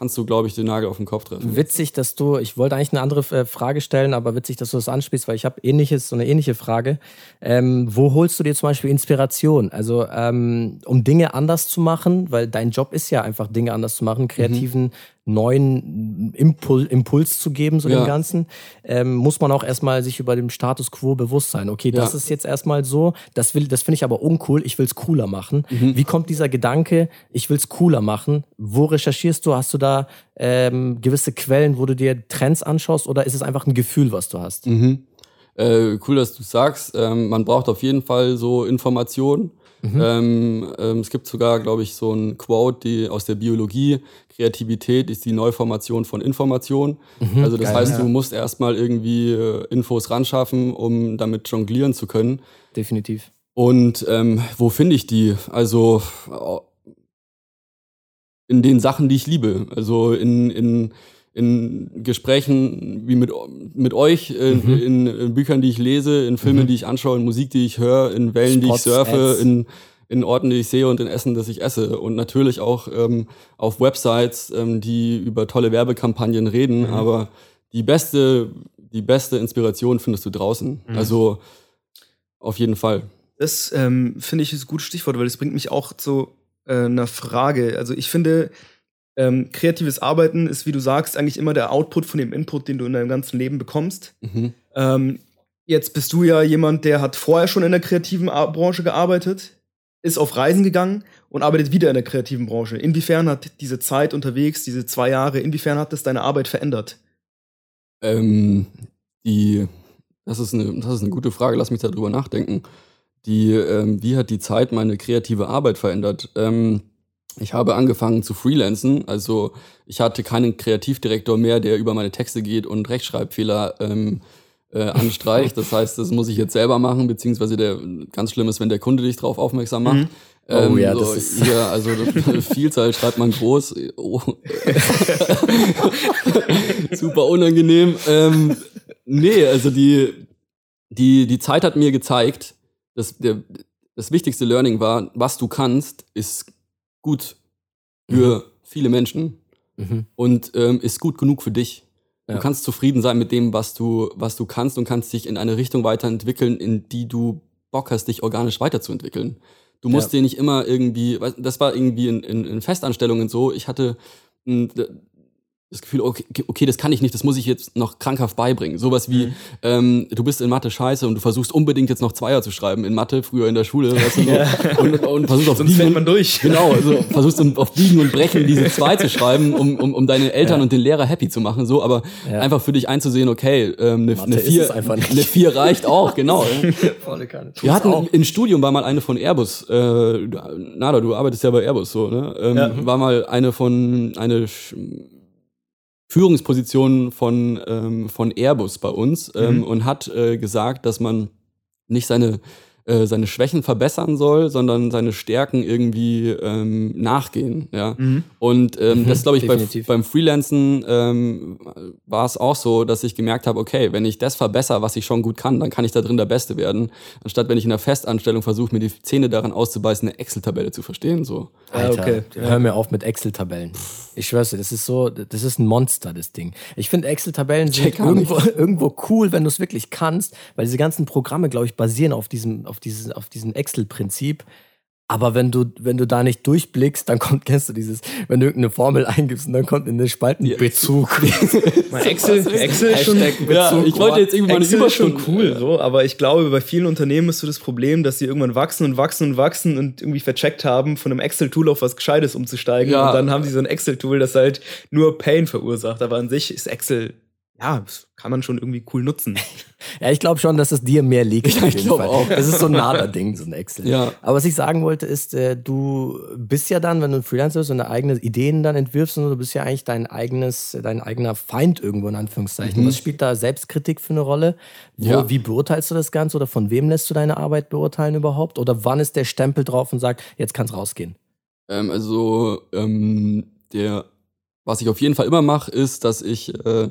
kannst du, glaube ich, den Nagel auf den Kopf treffen. Witzig, dass du, ich wollte eigentlich eine andere äh, Frage stellen, aber witzig, dass du das anspielst, weil ich habe ähnliches, so eine ähnliche Frage. Ähm, wo holst du dir zum Beispiel Inspiration? Also ähm, um Dinge anders zu machen, weil dein Job ist ja einfach Dinge anders zu machen, kreativen mhm neuen Impul Impuls zu geben, so ja. dem Ganzen, ähm, muss man auch erstmal sich über den Status quo bewusst sein. Okay, das ja. ist jetzt erstmal so, das will, das finde ich aber uncool, ich will es cooler machen. Mhm. Wie kommt dieser Gedanke, ich will es cooler machen? Wo recherchierst du? Hast du da ähm, gewisse Quellen, wo du dir Trends anschaust oder ist es einfach ein Gefühl, was du hast? Mhm. Äh, cool, dass du sagst. Ähm, man braucht auf jeden Fall so Informationen. Mhm. Ähm, ähm, es gibt sogar, glaube ich, so ein Quote die, aus der Biologie. Kreativität ist die Neuformation von Information. Mhm, also das geil, heißt, ja. du musst erstmal irgendwie äh, Infos ranschaffen, um damit jonglieren zu können. Definitiv. Und ähm, wo finde ich die? Also in den Sachen, die ich liebe. Also in, in in Gesprächen wie mit, mit euch, in, mhm. in, in Büchern, die ich lese, in Filmen, mhm. die ich anschaue, in Musik, die ich höre, in Wellen, Spots, die ich surfe, in, in Orten, die ich sehe und in Essen, das ich esse. Und natürlich auch ähm, auf Websites, ähm, die über tolle Werbekampagnen reden. Mhm. Aber die beste, die beste Inspiration findest du draußen. Mhm. Also auf jeden Fall. Das ähm, finde ich ist ein gutes Stichwort, weil das bringt mich auch zu äh, einer Frage. Also ich finde, ähm, kreatives Arbeiten ist, wie du sagst, eigentlich immer der Output von dem Input, den du in deinem ganzen Leben bekommst. Mhm. Ähm, jetzt bist du ja jemand, der hat vorher schon in der kreativen Branche gearbeitet, ist auf Reisen gegangen und arbeitet wieder in der kreativen Branche. Inwiefern hat diese Zeit unterwegs, diese zwei Jahre, inwiefern hat das deine Arbeit verändert? Ähm, die, das ist, eine, das ist eine gute Frage, lass mich darüber nachdenken. Die, ähm, wie hat die Zeit meine kreative Arbeit verändert? Ähm, ich habe angefangen zu freelancen. Also ich hatte keinen Kreativdirektor mehr, der über meine Texte geht und Rechtschreibfehler ähm, äh, anstreicht. Das heißt, das muss ich jetzt selber machen, beziehungsweise der ganz schlimm ist, wenn der Kunde dich darauf aufmerksam macht. Mhm. Ähm, oh ja, so, das ist ja, also Vielzahl schreibt man groß. Oh. Super unangenehm. Ähm, nee, also die, die, die Zeit hat mir gezeigt, dass der, das wichtigste Learning war, was du kannst, ist gut für mhm. viele Menschen mhm. und ähm, ist gut genug für dich. Ja. Du kannst zufrieden sein mit dem, was du, was du kannst und kannst dich in eine Richtung weiterentwickeln, in die du Bock hast, dich organisch weiterzuentwickeln. Du musst ja. dir nicht immer irgendwie, das war irgendwie in, in, in Festanstellungen so, ich hatte das Gefühl, okay, okay, das kann ich nicht, das muss ich jetzt noch krankhaft beibringen. Sowas wie, mhm. ähm, du bist in Mathe scheiße und du versuchst unbedingt jetzt noch Zweier zu schreiben in Mathe, früher in der Schule, weißt du, so, ja. und, und versuchst auf Sonst fällt man durch. Genau, also versuchst auf Biegen und Brechen diese Zwei zu schreiben, um, um, um deine Eltern ja. und den Lehrer happy zu machen, so, aber ja. einfach für dich einzusehen, okay, ähm, eine, eine, vier, eine vier reicht auch, genau. Volle Kanne. Wir hatten auch. im Studium war mal eine von Airbus, äh, Nada, du arbeitest ja bei Airbus, so, ne? Ähm, war mal eine von, eine Führungsposition von, ähm, von Airbus bei uns ähm, mhm. und hat äh, gesagt, dass man nicht seine äh, seine Schwächen verbessern soll, sondern seine Stärken irgendwie ähm, nachgehen. Ja? Mhm. Und ähm, mhm, das glaube ich bei, beim Freelancen ähm, war es auch so, dass ich gemerkt habe, okay, wenn ich das verbessere, was ich schon gut kann, dann kann ich da drin der Beste werden, anstatt wenn ich in der Festanstellung versuche, mir die Zähne daran auszubeißen, eine Excel-Tabelle zu verstehen. So. Alter, okay. hör mir auf mit Excel-Tabellen. Ich schwör's dir, das ist so, das ist ein Monster, das Ding. Ich finde Excel-Tabellen sind irgendwo, irgendwo cool, wenn du es wirklich kannst, weil diese ganzen Programme, glaube ich, basieren auf diesem, auf dieses, auf diesem Excel-Prinzip. Aber wenn du, wenn du da nicht durchblickst, dann kommt, kennst du dieses, wenn du irgendeine Formel eingibst und dann kommt in den Spalten Bezug. Excel, Excel ist schon, ja, ich wollte jetzt irgendwann Excel ist schon cool, so, aber ich glaube, bei vielen Unternehmen ist so das Problem, dass sie irgendwann wachsen und wachsen und wachsen und irgendwie vercheckt haben, von einem Excel-Tool auf was Gescheites umzusteigen. Ja. Und dann haben sie so ein Excel-Tool, das halt nur Pain verursacht. Aber an sich ist Excel ja, das kann man schon irgendwie cool nutzen. ja, ich glaube schon, dass es dir mehr liegt. Ja, ich glaube auch. Das ist so ein Nader-Ding, so ein Excel. Ja. Aber was ich sagen wollte, ist, äh, du bist ja dann, wenn du ein Freelancer bist und deine eigenen Ideen dann entwirfst, und du bist ja eigentlich dein eigenes, dein eigener Feind irgendwo in Anführungszeichen. Mhm. Was spielt da Selbstkritik für eine Rolle? Wo, ja. Wie beurteilst du das Ganze oder von wem lässt du deine Arbeit beurteilen überhaupt? Oder wann ist der Stempel drauf und sagt, jetzt kann's rausgehen? Ähm, also, ähm, der, was ich auf jeden Fall immer mache, ist, dass ich äh,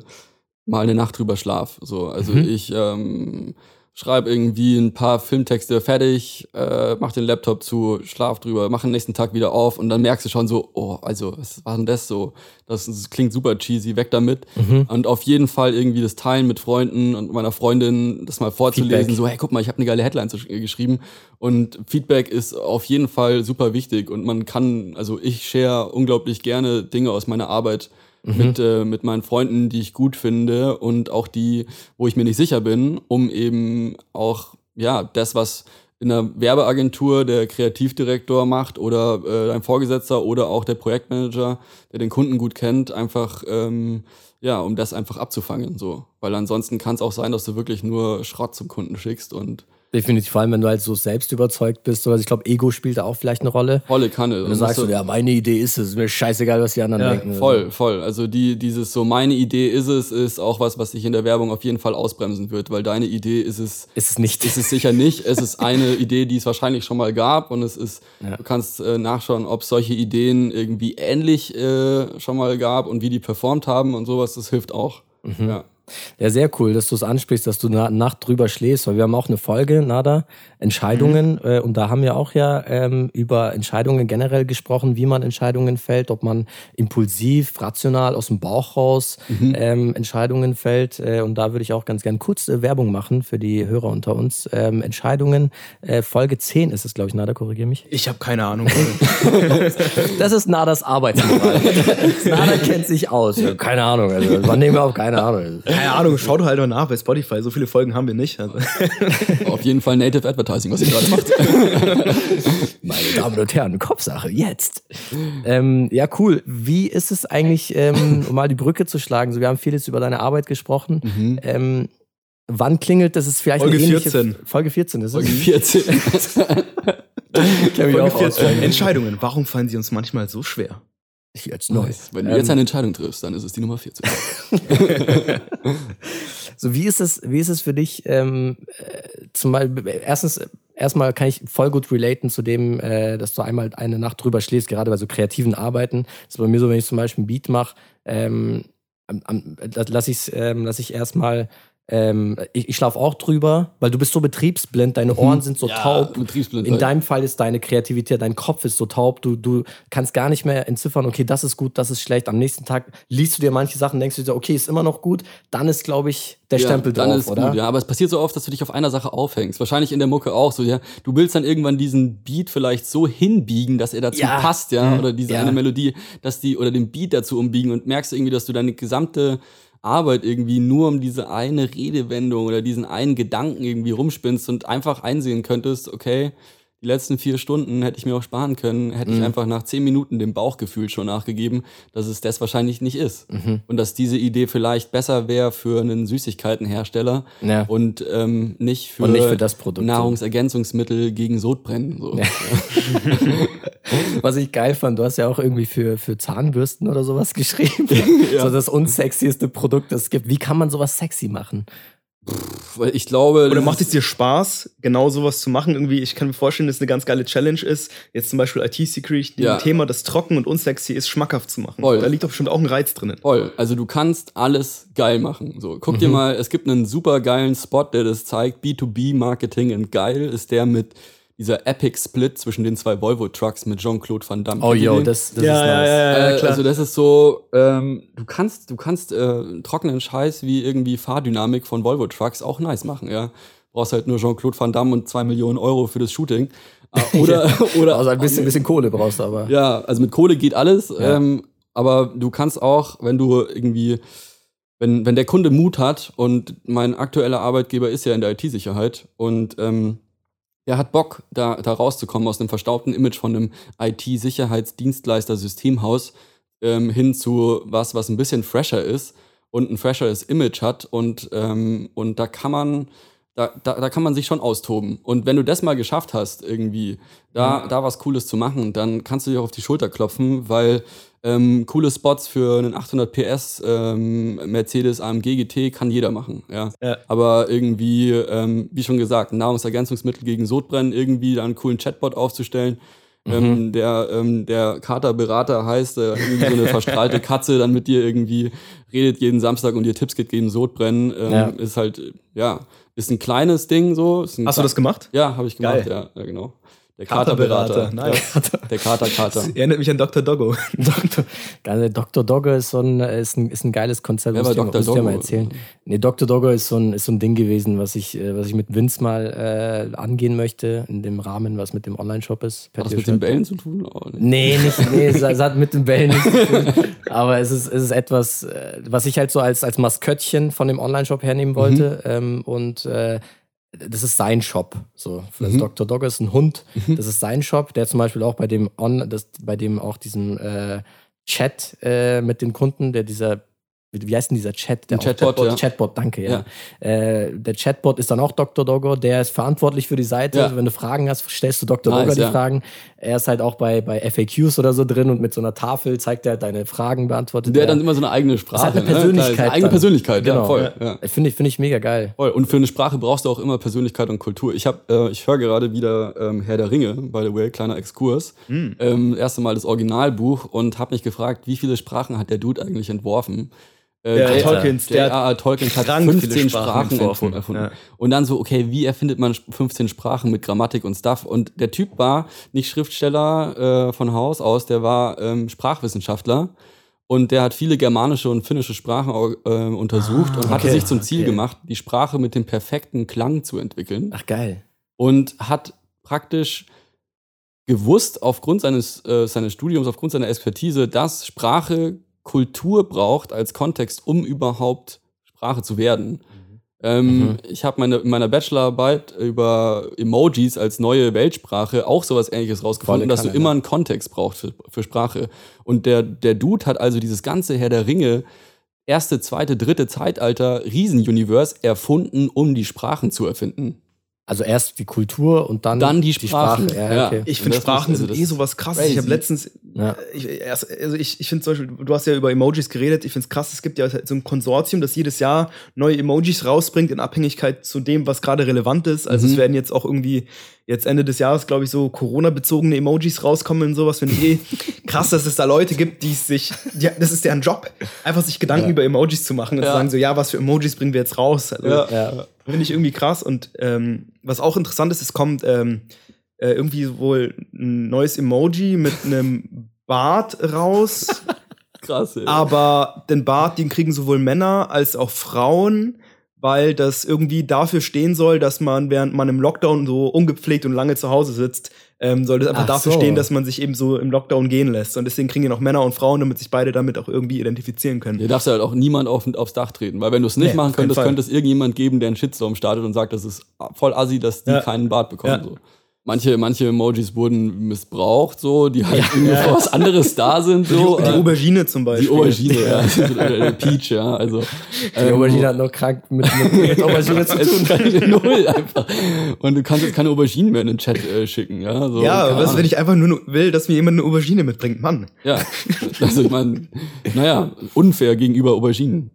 mal eine Nacht drüber schlaf. So, also mhm. ich ähm, schreibe irgendwie ein paar Filmtexte fertig, äh, mach den Laptop zu, schlaf drüber, mach den nächsten Tag wieder auf und dann merkst du schon so, oh, also was war denn das so? Das, das klingt super cheesy, weg damit. Mhm. Und auf jeden Fall irgendwie das Teilen mit Freunden und meiner Freundin, das mal vorzulesen, Feedback. so, hey, guck mal, ich habe eine geile Headline geschrieben. Und Feedback ist auf jeden Fall super wichtig und man kann, also ich share unglaublich gerne Dinge aus meiner Arbeit mhm. mit, äh, mit meinen Freunden, die ich gut finde und auch die, wo ich mir nicht sicher bin, um eben auch ja das, was in einer Werbeagentur der Kreativdirektor macht oder äh, ein Vorgesetzter oder auch der Projektmanager, der den Kunden gut kennt, einfach ähm, ja, um das einfach abzufangen, so, weil ansonsten kann es auch sein, dass du wirklich nur Schrott zum Kunden schickst und Definitiv, vor allem wenn du halt so selbst überzeugt bist. Also ich glaube, Ego spielt da auch vielleicht eine Rolle. Volle Kanne. Wenn du sagst, so, ja, meine Idee ist es, ist mir scheißegal, was die anderen ja, denken. Voll, voll. Also die, dieses so, meine Idee ist es, ist auch was, was dich in der Werbung auf jeden Fall ausbremsen wird, weil deine Idee ist es. Ist es nicht. Ist es sicher nicht. es ist eine Idee, die es wahrscheinlich schon mal gab und es ist, ja. du kannst äh, nachschauen, ob es solche Ideen irgendwie ähnlich äh, schon mal gab und wie die performt haben und sowas, das hilft auch. Mhm. Ja. Ja, sehr cool, dass du es ansprichst, dass du eine Nacht drüber schläfst, weil wir haben auch eine Folge, Nada, Entscheidungen. Mhm. Äh, und da haben wir auch ja ähm, über Entscheidungen generell gesprochen, wie man Entscheidungen fällt, ob man impulsiv, rational aus dem Bauch raus mhm. ähm, Entscheidungen fällt. Äh, und da würde ich auch ganz gern kurz äh, Werbung machen für die Hörer unter uns. Ähm, Entscheidungen, äh, Folge 10 ist es, glaube ich, Nada, korrigiere mich. Ich habe keine Ahnung. das ist Nadas Arbeitsmoral. Nada kennt sich aus. Keine Ahnung. Also, man nehmen wir auch keine Ahnung. Keine Ahnung, schau doch halt mal nach bei Spotify. So viele Folgen haben wir nicht. Also. Auf jeden Fall Native Advertising, was ihr gerade macht. Meine Damen und Herren, Kopfsache, jetzt. Ähm, ja, cool. Wie ist es eigentlich, ähm, um mal die Brücke zu schlagen? So, wir haben vieles über deine Arbeit gesprochen. Mhm. Ähm, wann klingelt das? Ist vielleicht Folge 14. Folge 14 ist es. Folge 14. Folge 14. Entscheidungen. Warum fallen sie uns manchmal so schwer? Jetzt neu. Wenn du ähm, jetzt eine Entscheidung triffst, dann ist es die Nummer 14. so, wie ist es, wie ist es für dich, ähm, äh, zum Beispiel, erstens, erstmal kann ich voll gut relaten zu dem, äh, dass du einmal eine Nacht drüber schläfst, gerade bei so kreativen Arbeiten. Das ist bei mir so, wenn ich zum Beispiel ein Beat mache, ähm, lass ich ähm, lass ich erstmal ähm, ich, ich schlafe auch drüber, weil du bist so betriebsblind, deine Ohren sind so Ja, taub. In deinem Fall ist deine Kreativität, dein Kopf ist so taub, du, du kannst gar nicht mehr entziffern, okay, das ist gut, das ist schlecht. Am nächsten Tag liest du dir manche Sachen, denkst du dir, okay, ist immer noch gut, dann ist, glaube ich, der Stempel dann drauf, ist oder? Gut, ja, aber es passiert so oft, dass du dich auf einer Sache aufhängst. Wahrscheinlich in der Mucke auch so, ja. Du willst dann irgendwann diesen Beat vielleicht so hinbiegen, dass er dazu Ja. passt, ja, oder diese Ja. eine Melodie, dass die oder den Beat dazu umbiegen und merkst irgendwie, dass du deine gesamte Arbeit irgendwie nur um diese eine Redewendung oder diesen einen Gedanken irgendwie rumspinnst und einfach einsehen könntest, okay, die letzten vier Stunden hätte ich mir auch sparen können, hätte Mhm. ich einfach nach zehn Minuten dem Bauchgefühl schon nachgegeben, dass es das wahrscheinlich nicht ist. Mhm. Und dass diese Idee vielleicht besser wäre für einen Süßigkeitenhersteller Ja. und ähm, nicht für, Und nicht für. Nahrungsergänzungsmittel gegen Sodbrennen. So. Was ich geil fand, du hast ja auch irgendwie für, für Zahnbürsten oder sowas geschrieben. Ja. So das unsexieste Produkt, das es gibt. Wie kann man sowas sexy machen? Weil ich glaube, Oder macht es dir Spaß, genau sowas zu machen? Irgendwie, ich kann mir vorstellen, dass es eine ganz geile Challenge ist, jetzt zum Beispiel IT-Security, Ja. ein Thema, das trocken und unsexy ist, schmackhaft zu machen. Voll. Da liegt doch bestimmt auch ein Reiz drin. Voll. Also du kannst alles geil machen. So, guck dir mal, es gibt einen super geilen Spot, der das zeigt. B2B Marketing und geil ist der mit dieser Epic Split zwischen den zwei Volvo Trucks mit Jean-Claude Van Damme. Oh, yo, das, das ja, ist nice. ja, ja, ja, Äh, klar. also das ist so, ähm, du kannst, du kannst äh, trockenen Scheiß wie irgendwie Fahrdynamik von Volvo Trucks auch nice machen, ja. Brauchst halt nur Jean-Claude Van Damme und zwei Millionen Euro für das Shooting. Äh, oder, oder Also ein bisschen, bisschen Kohle brauchst du aber. ja, also mit Kohle geht alles, Ja. ähm, aber du kannst auch, wenn du irgendwie, wenn, wenn der Kunde Mut hat und mein aktueller Arbeitgeber ist ja in der IT-Sicherheit und ähm, er hat Bock, da, da rauszukommen aus einem verstaubten Image von einem IT-Sicherheitsdienstleister-Systemhaus ähm, hin zu was, was ein bisschen fresher ist und ein fresheres Image hat. Und, ähm, und da kann man da, da, da kann man sich schon austoben. Und wenn du das mal geschafft hast, irgendwie, da, da was Cooles zu machen, dann kannst du dir auch auf die Schulter klopfen, weil ähm, coole Spots für einen 800 PS ähm, Mercedes AMG GT kann jeder machen. Ja. Ja. Aber irgendwie, ähm, wie schon gesagt, Nahrungsergänzungsmittel gegen Sodbrennen, irgendwie da einen coolen Chatbot aufzustellen. Ähm, der ähm, der Katerberater heißt, äh, irgendwie so eine verstrahlte Katze dann mit dir irgendwie redet jeden Samstag und dir Tipps gibt gegen Sodbrennen, ähm, Ja. ist halt, ja, ist ein kleines Ding so. Hast du das gemacht? Ja, habe ich gemacht, ja, ja, genau. Der Katerberater. Ja, der Kater-Kater. Erinnert mich an Dr. Doggo. Dr. Dr. Dogge ist so ein, ist ein, ist ein geiles Konzept. Ich dir- Dr. dir mal erzählen. Nee, Dr. Dogge ist so ein, ist so ein Ding gewesen, was ich, äh, was ich mit Vince mal äh, angehen möchte, in dem Rahmen, was mit dem Online-Shop ist. Hat das mit den. Bällen zu tun? Oh, nee. Nee, nicht, nee, es, es hat mit den Bällen nichts zu tun. Aber es ist, es ist etwas, äh, was ich halt so als, als Maskottchen von dem Online-Shop hernehmen wollte. Ähm, und äh, das ist sein Shop. So, also Dr. Dogge ist ein Hund. Das ist sein Shop, der zum Beispiel auch bei dem On, das, bei dem auch diesem äh, Chat äh, mit den Kunden, der dieser wie heißt denn dieser Chat? Der Chatbot, auch, ja. Chatbot, danke, ja. Äh, der Chatbot ist dann auch Dr. Doggo, der ist verantwortlich für die Seite. Ja. Also wenn du Fragen hast, stellst du Dr. Nice, Doggo die ja. Fragen. Er ist halt auch bei, bei FAQs oder so drin und mit so einer Tafel zeigt er halt deine Fragen, beantwortet Der er. hat dann immer so eine eigene Sprache. hat eine ne? Persönlichkeit eine eigene. Persönlichkeit, ja, Genau. voll. Ja. Finde ich, finde ich mega geil. Voll. Und für eine Sprache brauchst du auch immer Persönlichkeit und Kultur. Ich habe, äh, ich höre gerade wieder ähm, Herr der Ringe, by the way, kleiner Exkurs. Ähm, erste Mal das Originalbuch und habe mich gefragt, wie viele Sprachen hat der Dude eigentlich entworfen? Äh, Der J- Tolkiens, der J.R.R. hat Tolkien hat krank viele 15 Sprachen Sprachen erfunden. Ja. Und dann so, okay, wie erfindet man 15 Sprachen mit Grammatik und Stuff? Und der Typ war nicht Schriftsteller äh, von Haus aus, der war ähm, Sprachwissenschaftler. Und der hat viele germanische und finnische Sprachen äh, untersucht und hatte okay, sich zum Ziel okay. gemacht, die Sprache mit dem perfekten Klang zu entwickeln. Ach, geil. Und hat praktisch gewusst, aufgrund seines, äh, seines Studiums, aufgrund seiner Expertise, dass Sprache Kultur braucht als Kontext, um überhaupt Sprache zu werden. Ähm, Mhm. Ich habe meine, in meiner Bachelorarbeit über Emojis als neue Weltsprache auch sowas ähnliches rausgefunden, dass du immer einen Kontext brauchst für, für Sprache. Und der, der Dude hat also dieses ganze Herr der Ringe, erste, zweite, dritte Zeitalter Riesenuniverse erfunden, um die Sprachen zu erfinden. Also erst die Kultur und dann, Dann die Sprachen. Ja, Ja. okay. Ich finde Sprachen also sind eh ist sowas krasses. crazy. Ich habe letztens Ja. Ich, also ich, ich finde zum Beispiel, du hast ja über Emojis geredet, ich finde es krass, es gibt ja so ein Konsortium, das jedes Jahr neue Emojis rausbringt in Abhängigkeit zu dem, was gerade relevant ist. Also mhm. es werden jetzt auch irgendwie jetzt Ende des Jahres, glaube ich, so Corona-bezogene Emojis rauskommen und sowas. Finde ich eh krass, dass es da Leute gibt, die sich, ja, das ist deren Job, einfach sich Gedanken ja. über Emojis zu machen und ja. zu sagen so, ja, was für Emojis bringen wir jetzt raus? Also, ja. Finde ich irgendwie krass. Und ähm, was auch interessant ist, es kommt ähm, äh, irgendwie wohl ein neues Emoji mit einem Bart raus. Krass, ey. Aber den Bart, den kriegen sowohl Männer als auch Frauen, weil das irgendwie dafür stehen soll, dass man, während man im Lockdown so ungepflegt und lange zu Hause sitzt, ähm, soll das einfach Ach dafür so. stehen, dass man sich eben so im Lockdown gehen lässt. Und deswegen kriegen die noch Männer und Frauen, damit sich beide damit auch irgendwie identifizieren können. Hier darfst du halt auch niemand auf, aufs Dach treten, weil wenn du es nicht nee, machen könntest, könnte es irgendjemand geben, der einen Shitstorm startet und sagt, das ist voll assi, dass die ja. keinen Bart bekommen. Ja. So manche, manche Emojis wurden missbraucht, so, die halt ja, irgendwie ja. was anderes da sind. So. Die, die Aubergine zum Beispiel. Die Aubergine, ja. der Peach, ja. Also, die ähm, Aubergine hat noch krank mit, mit, mit Aubergine zu tun. Null einfach. Und du kannst jetzt keine Aubergine mehr in den Chat äh, schicken, ja. So, ja, was, wenn ich einfach nur will, dass mir jemand eine Aubergine mitbringt, Mann. Ja, also ich meine, naja, unfair gegenüber Auberginen.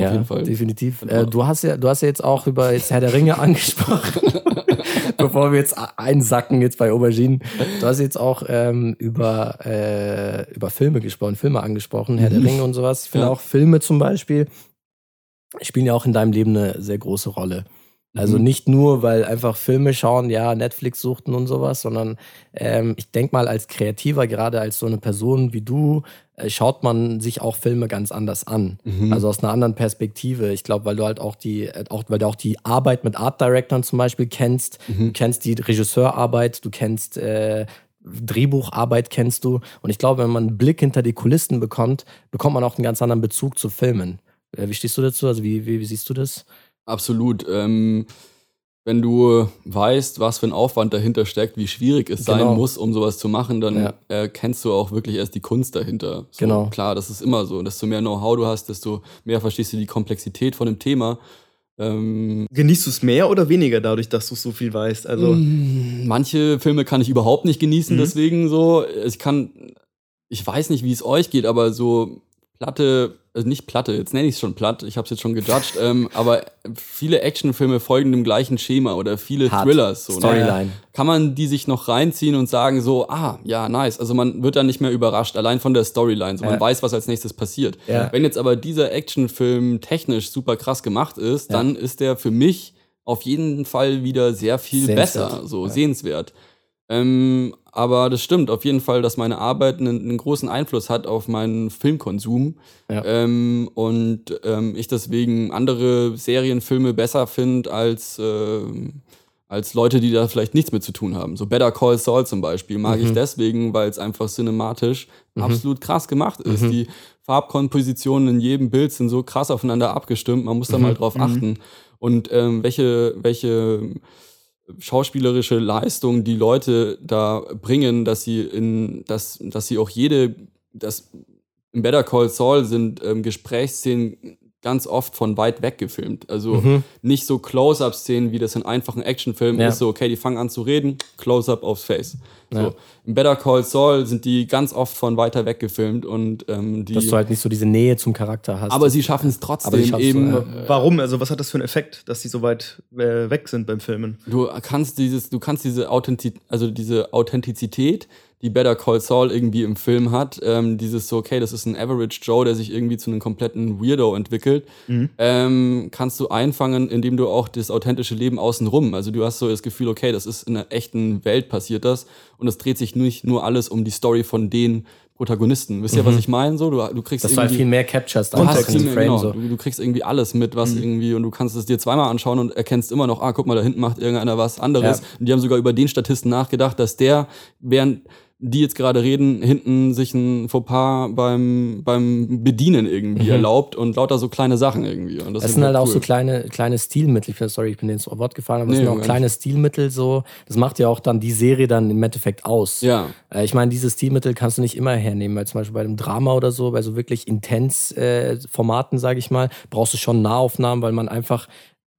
Auf ja, jeden Fall. definitiv. Äh, du hast ja, du hast ja jetzt auch über jetzt Herr der Ringe angesprochen. Bevor wir jetzt einsacken jetzt bei Auberginen. Du hast jetzt auch ähm, über, äh, über Filme gesprochen, Filme angesprochen, Herr der mhm. Ringe und sowas. Ich finde ja. auch Filme zum Beispiel spielen ja auch in deinem Leben eine sehr große Rolle. Also mhm. nicht nur, weil einfach Filme schauen, ja, Netflix suchten und sowas, sondern ähm, ich denke mal, als Kreativer, gerade als so eine Person wie du, äh, schaut man sich auch Filme ganz anders an. Mhm. Also aus einer anderen Perspektive. Ich glaube, weil du halt auch die, äh, auch, weil du auch die Arbeit mit Art Directern zum Beispiel kennst, mhm. du kennst die Regisseurarbeit, du kennst äh, Drehbucharbeit kennst du. Und ich glaube, wenn man einen Blick hinter die Kulissen bekommt, bekommt man auch einen ganz anderen Bezug zu Filmen. Äh, wie stehst du dazu? Also wie, wie, wie siehst du das? Absolut. Ähm, wenn du weißt, was für ein Aufwand dahinter steckt, wie schwierig es genau. sein muss, um sowas zu machen, dann ja. erkennst du auch wirklich erst die Kunst dahinter. So, genau. Klar, das ist immer so. Desto mehr Know-how du hast, desto mehr verstehst du die Komplexität von dem Thema. Ähm, Genießt du es mehr oder weniger dadurch, dass du so viel weißt? Also mm, manche Filme kann ich überhaupt nicht genießen, mhm. deswegen so. Ich kann, ich weiß nicht, wie es euch geht, aber so platte also nicht Platte, jetzt nenne ich es schon platt, ich habe es jetzt schon gejudged, ähm, aber viele Actionfilme folgen dem gleichen Schema oder viele Hard. Thrillers. So, ne? Storyline. Ne? Kann man die sich noch reinziehen und sagen so, ah, ja, nice. Also man wird dann nicht mehr überrascht, allein von der Storyline. So, man ja. weiß, was als nächstes passiert. Ja. Wenn jetzt aber dieser Actionfilm technisch super krass gemacht ist, ja. dann ist der für mich auf jeden Fall wieder sehr viel sehenswert. besser, so sehenswert. Ähm, aber das stimmt auf jeden Fall, dass meine Arbeit einen, einen großen Einfluss hat auf meinen Filmkonsum. Ja. Ähm, und ähm, ich deswegen andere Serienfilme besser finde als, äh, als Leute, die da vielleicht nichts mit zu tun haben. So Better Call Saul zum Beispiel mag mhm. ich deswegen, weil es einfach cinematisch mhm. absolut krass gemacht ist. Mhm. Die Farbkompositionen in jedem Bild sind so krass aufeinander abgestimmt, man muss da mal mhm. drauf mhm. achten. Und ähm, welche, welche schauspielerische Leistung die Leute da bringen, dass sie in, dass, dass sie auch jede, das im Better Call Saul sind ähm, Gesprächsszenen ganz oft von weit weg gefilmt. Also mhm. nicht so Close-Up-Szenen, wie das in einfachen Actionfilmen ja. ist, so, okay, die fangen an zu reden, Close-Up aufs Face. Ja. Better Call Saul sind die ganz oft von weiter weg gefilmt und ähm, die. Dass du halt nicht so diese Nähe zum Charakter hast. Aber sie schaffen es trotzdem eben. So, ja. Warum? Also was hat das für einen Effekt, dass die so weit äh, weg sind beim Filmen? Du kannst dieses, du kannst diese Authentizität, also diese Authentizität, die Better Call Saul irgendwie im Film hat. Ähm, dieses so, okay, das ist ein Average Joe, der sich irgendwie zu einem kompletten Weirdo entwickelt. Mhm. Ähm, kannst du einfangen, indem du auch das authentische Leben außenrum, also du hast so das Gefühl, okay, das ist in einer echten Welt passiert das und es dreht sich nicht nur alles um die Story von den Protagonisten. Wisst ihr, mhm. was ich meine? So, du, du kriegst du halt viel mehr Captures dann hast viel mehr, Frame, genau, so. du, du, kriegst irgendwie alles mit, was mhm. irgendwie und du kannst es dir zweimal anschauen und erkennst immer noch, ah, guck mal, da hinten macht irgendeiner was anderes. Ja. Und die haben sogar über den Statisten nachgedacht, dass der während die jetzt gerade reden, hinten sich ein Fauxpas beim, beim Bedienen irgendwie mhm. erlaubt und lauter so kleine Sachen irgendwie. Und das, das sind halt cool. auch so kleine, kleine Stilmittel. Sorry, ich bin ins Wort gefallen, aber nee, das sind auch kleine Stilmittel so. Das macht ja auch dann die Serie dann im Endeffekt aus. Ja. Äh, ich meine, diese Stilmittel kannst du nicht immer hernehmen, weil zum Beispiel bei einem Drama oder so, bei so wirklich intens äh, Formaten, sage ich mal, brauchst du schon Nahaufnahmen, weil man einfach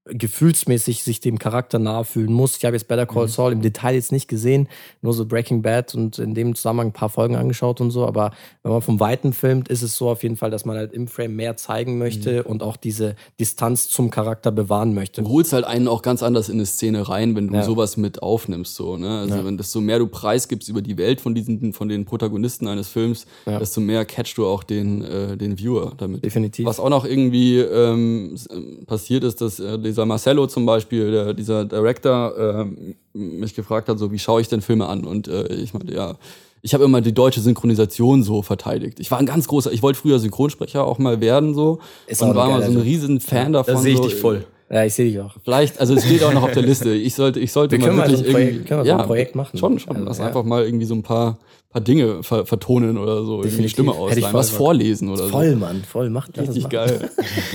gefühlsmäßig sich dem Charakter nahe fühlen muss. Ich habe jetzt Better Call mhm. Saul im Detail jetzt nicht gesehen, nur so Breaking Bad und in dem Zusammenhang ein paar Folgen angeschaut und so. Aber wenn man vom Weiten filmt, ist es so auf jeden Fall, dass man halt im Frame mehr zeigen möchte mhm. und auch diese Distanz zum Charakter bewahren möchte. Du holst halt einen auch ganz anders in eine Szene rein, wenn du ja. sowas mit aufnimmst. So, ne? Also ja. wenn desto mehr du preisgibst über die Welt von diesen, von den Protagonisten eines Films, ja. desto mehr catchst du auch den, äh, den Viewer damit. Definitiv. Was auch noch irgendwie ähm, passiert ist, dass äh, dieser Marcello zum Beispiel, der, dieser Director, äh, mich gefragt hat, so wie schaue ich denn Filme an? Und äh, ich meinte, ja, ich habe immer die deutsche Synchronisation so verteidigt. Ich war ein ganz großer, ich wollte früher Synchronsprecher auch mal werden so Ist und war mal so ein riesen Fan davon. Da sehe ich so, dich voll. Ja, ich sehe dich auch. Vielleicht, also es steht auch noch auf der Liste. Ich sollte, ich sollte wir mal können wirklich mal so ein Projekt, irgendwie, können wir ja, so ein Projekt machen. Schon, schon. Also, Lass ja. einfach mal irgendwie so ein paar, paar Dinge ver vertonen oder so, irgendwie die Definitiv. Stimme Hätte ich ausleihen, voll was vorlesen oder so. Voll, Mann, voll. Macht es Richtig geil.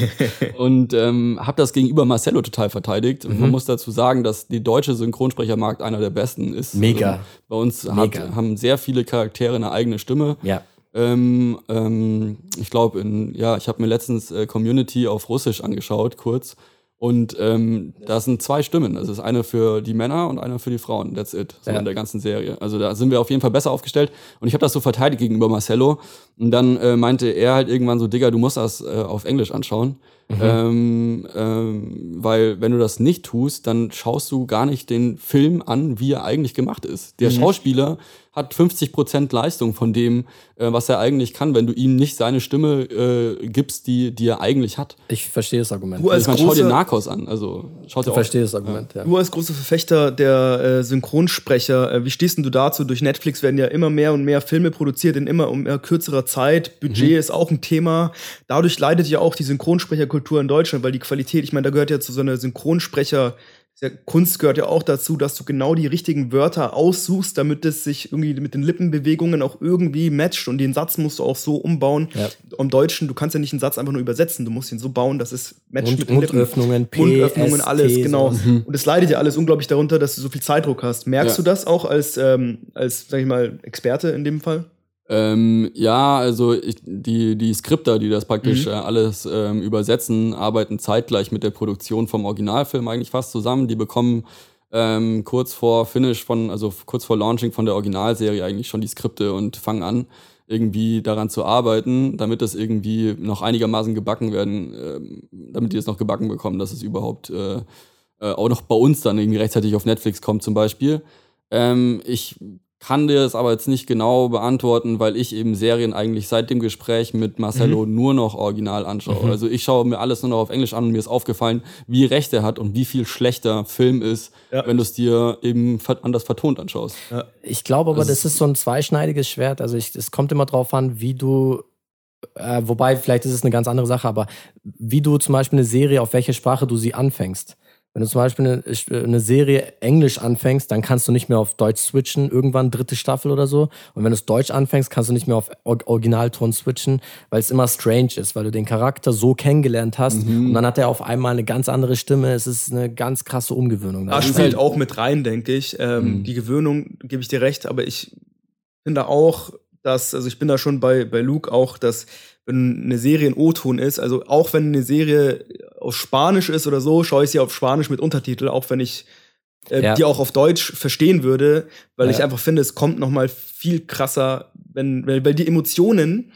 und ähm, habe das gegenüber Marcello total verteidigt. Und Mhm. man muss dazu sagen, dass die deutsche Synchronsprechermarkt einer der besten ist. Mega. Ähm, bei uns Mega. hat, haben sehr viele Charaktere eine eigene Stimme. Ja. Ähm, ähm, ich glaube, ja, ich habe mir letztens äh, Community auf Russisch angeschaut, kurz. Und ähm, da sind zwei Stimmen. Das ist eine für die Männer und eine für die Frauen. That's it. So Ja. in der ganzen Serie. Also da sind wir auf jeden Fall besser aufgestellt. Und ich habe das so verteidigt gegenüber Marcello. Und dann äh, meinte er halt irgendwann so, Digga, du musst das äh, auf Englisch anschauen. Ähm, ähm, weil wenn du das nicht tust, dann schaust du gar nicht den Film an, wie er eigentlich gemacht ist. Der Schauspieler hat 50% Leistung von dem, äh, was er eigentlich kann, wenn du ihm nicht seine Stimme äh, gibst, die, die er eigentlich hat. Ich verstehe das Argument. Du als Ich meine, schau dir großer- Narcos an. Also schau dir Ich verstehe das Argument, ja. Du als großer Verfechter der äh, Synchronsprecher, äh, wie stehst denn du dazu? Durch Netflix werden ja immer mehr und mehr Filme produziert in immer um mehr kürzerer Zeit. Budget Mhm. ist auch ein Thema. Dadurch leidet ja auch die Synchronsprecherkultur in Deutschland, weil die Qualität, ich meine, da gehört ja zu so einer Synchronsprecher der Kunst gehört ja auch dazu, dass du genau die richtigen Wörter aussuchst, damit es sich irgendwie mit den Lippenbewegungen auch irgendwie matcht und den Satz musst du auch so umbauen. Ja. Im Deutschen, du kannst ja nicht einen Satz einfach nur übersetzen, du musst ihn so bauen, dass es matcht Mund- mit den Lippen. Mundöffnungen, P, Mundöffnungen, S, alles, T, genau. sowas. Und es leidet ja alles unglaublich darunter, dass du so viel Zeitdruck hast. Merkst Ja. du das auch als, ähm, als, sag ich mal, Experte in dem Fall? Ähm, ja, also ich, die, die Skripter, die das praktisch Mhm. äh, alles ähm, übersetzen, arbeiten zeitgleich mit der Produktion vom Originalfilm eigentlich fast zusammen. Die bekommen ähm, kurz vor Finish von, also kurz vor Launching von der Originalserie eigentlich schon die Skripte und fangen an, irgendwie daran zu arbeiten, damit das irgendwie noch einigermaßen gebacken werden, ähm, damit die es noch gebacken bekommen, dass es überhaupt äh, äh, auch noch bei uns dann irgendwie rechtzeitig auf Netflix kommt zum Beispiel. Ähm, ich kann dir das aber jetzt nicht genau beantworten, weil ich eben Serien eigentlich seit dem Gespräch mit Marcello nur noch original anschaue. Also ich schaue mir alles nur noch auf Englisch an und mir ist aufgefallen, wie recht er hat und wie viel schlechter Film ist, Ja. wenn du es dir eben anders vertont anschaust. Ich glaube aber, Das das ist so ein zweischneidiges Schwert. Also ich, es kommt immer drauf an, wie du, äh, wobei vielleicht ist es eine ganz andere Sache, aber wie du zum Beispiel eine Serie, auf welche Sprache du sie anfängst. Wenn du zum Beispiel eine, eine Serie Englisch anfängst, dann kannst du nicht mehr auf Deutsch switchen, irgendwann dritte Staffel oder so. Und wenn du es Deutsch anfängst, kannst du nicht mehr auf Or- Originalton switchen, weil es immer strange ist, weil du den Charakter so kennengelernt hast und dann hat er auf einmal eine ganz andere Stimme. Es ist eine ganz krasse Umgewöhnung. Da Da. spielt auch mit rein, denke ich. Ähm, Die Gewöhnung, gebe ich dir recht, aber ich finde auch, dass, also ich bin da schon bei, bei Luke auch, dass wenn eine Serie in O-Ton ist, also auch wenn eine Serie auf Spanisch ist oder so, schaue ich sie auf Spanisch mit Untertitel, auch wenn ich äh, Ja. die auch auf Deutsch verstehen würde, weil Ja. ich einfach finde, es kommt noch mal viel krasser, wenn, weil, weil die Emotionen,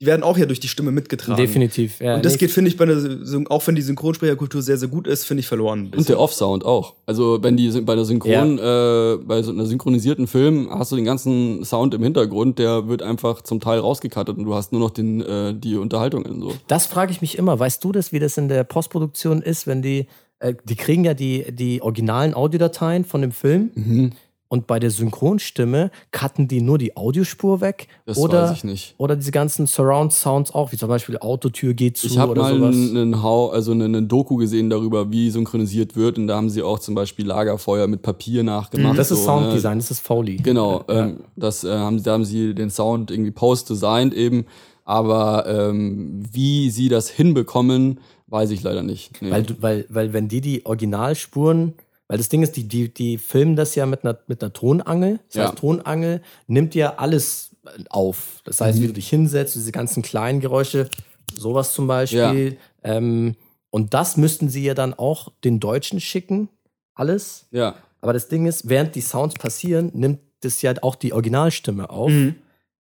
die werden auch ja durch die Stimme mitgetragen. Definitiv. Ja, Und das geht, finde ich, bei der, Syn- auch wenn die Synchronsprecherkultur sehr, sehr gut ist, finde ich verloren. ein Und der Off-Sound auch. Also wenn die bei der Synchron, äh, bei so einer synchronisierten Film hast du den ganzen Sound im Hintergrund, der wird einfach zum Teil rausgekattet und du hast nur noch den, äh, die Unterhaltungen so. Das frage ich mich immer. Weißt du das, wie das in der Postproduktion ist, wenn die, äh, die kriegen ja die, die originalen Audiodateien von dem Film Mhm. Und bei der Synchronstimme cutten die nur die Audiospur weg Das oder, weiß ich nicht. oder diese ganzen Surround-Sounds auch, wie zum Beispiel Autotür geht zu Ich habe oder mal sowas. einen, einen Hau, also eine, eine Doku gesehen darüber, wie synchronisiert wird und da haben sie auch zum Beispiel Lagerfeuer mit Papier nachgemacht. das ist so, ne? Sounddesign, das ist Foley. Genau, ähm, das äh, haben, da haben sie den Sound irgendwie post-designed eben, aber ähm, wie sie das hinbekommen, weiß ich leider nicht. Nee. Weil, weil, weil wenn die die Originalspuren, weil das Ding ist, die, die, die filmen das ja mit einer, mit einer Tonangel. Das Ja. heißt, Tonangel nimmt ja alles auf. Das heißt, Mhm. wie du dich hinsetzt, diese ganzen kleinen Geräusche, sowas zum Beispiel. Ähm, Und das müssten sie ja dann auch den Deutschen schicken, alles. Ja. Aber das Ding ist, während die Sounds passieren, nimmt das ja auch die Originalstimme auf. Mhm.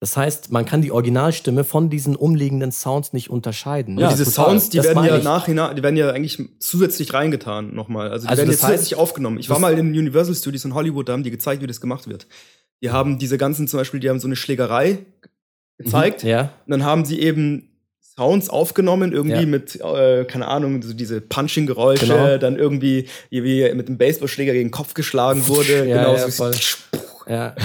Das heißt, man kann die Originalstimme von diesen umliegenden Sounds nicht unterscheiden. Ja, diese total. Sounds, die Das werden ja nachhinein, die werden ja eigentlich zusätzlich reingetan nochmal. Also die Also werden jetzt zusätzlich aufgenommen. Ich war mal in Universal Studios in Hollywood, da haben die gezeigt, wie das gemacht wird. Die haben diese ganzen, zum Beispiel, die haben so eine Schlägerei gezeigt. Ja, Und dann haben sie eben Sounds aufgenommen, irgendwie Ja. mit, äh, keine Ahnung, so diese Punching-Geräusche, Genau. dann irgendwie, wie mit dem Baseballschläger gegen den Kopf geschlagen wurde. Ja, genau ja, so. voll. ja.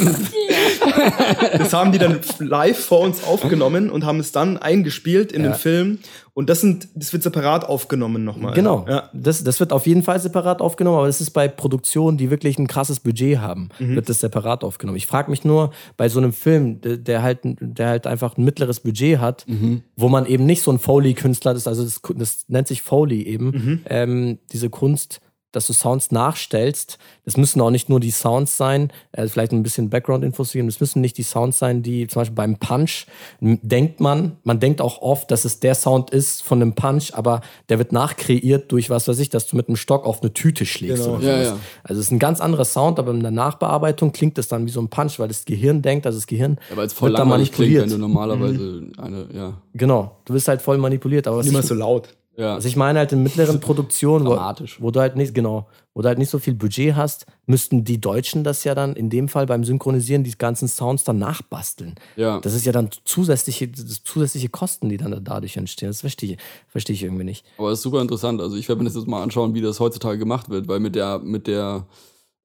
Das haben die dann live vor uns aufgenommen und haben es dann eingespielt in Ja. den Film. Und das sind, das wird separat aufgenommen nochmal. Genau. Ja. Das, das wird auf jeden Fall separat aufgenommen, aber das ist bei Produktionen, die wirklich ein krasses Budget haben, Mhm. wird das separat aufgenommen. Ich frage mich nur, bei so einem Film, der, halt, der halt einfach ein mittleres Budget hat, Mhm. wo man eben nicht so ein Foley-Künstler ist, also das, das nennt sich Foley eben, Mhm. ähm, diese Kunst, dass du Sounds nachstellst. Das müssen auch nicht nur die Sounds sein, äh, vielleicht ein bisschen Background-Infos geben. Das müssen nicht die Sounds sein, die zum Beispiel beim Punch denkt man, man denkt auch oft, dass es der Sound ist von einem Punch, aber der wird nachkreiert durch was weiß ich, dass du mit einem Stock auf eine Tüte schlägst. Genau. Oder Ja, ja. Also es ist ein ganz anderer Sound, aber in der Nachbearbeitung klingt es dann wie so ein Punch, weil das Gehirn denkt, also das Gehirn Ja, weil es voll wird da langweilig klingt, manipuliert. wenn du normalerweise eine, ja. Genau, du bist halt voll manipuliert. Aber ich, so laut. Ja. also ich meine halt in mittleren Produktionen, wo, wo du halt nicht, genau, wo du halt nicht so viel Budget hast, müssten die Deutschen das ja dann in dem Fall beim Synchronisieren die ganzen Sounds dann nachbasteln. ja. Das ist ja dann zusätzliche, das zusätzliche Kosten, die dann dadurch entstehen. Das verstehe ich, verstehe ich irgendwie nicht. Aber es ist super interessant. Also ich werde mir das jetzt mal anschauen, wie das heutzutage gemacht wird, weil mit der, mit der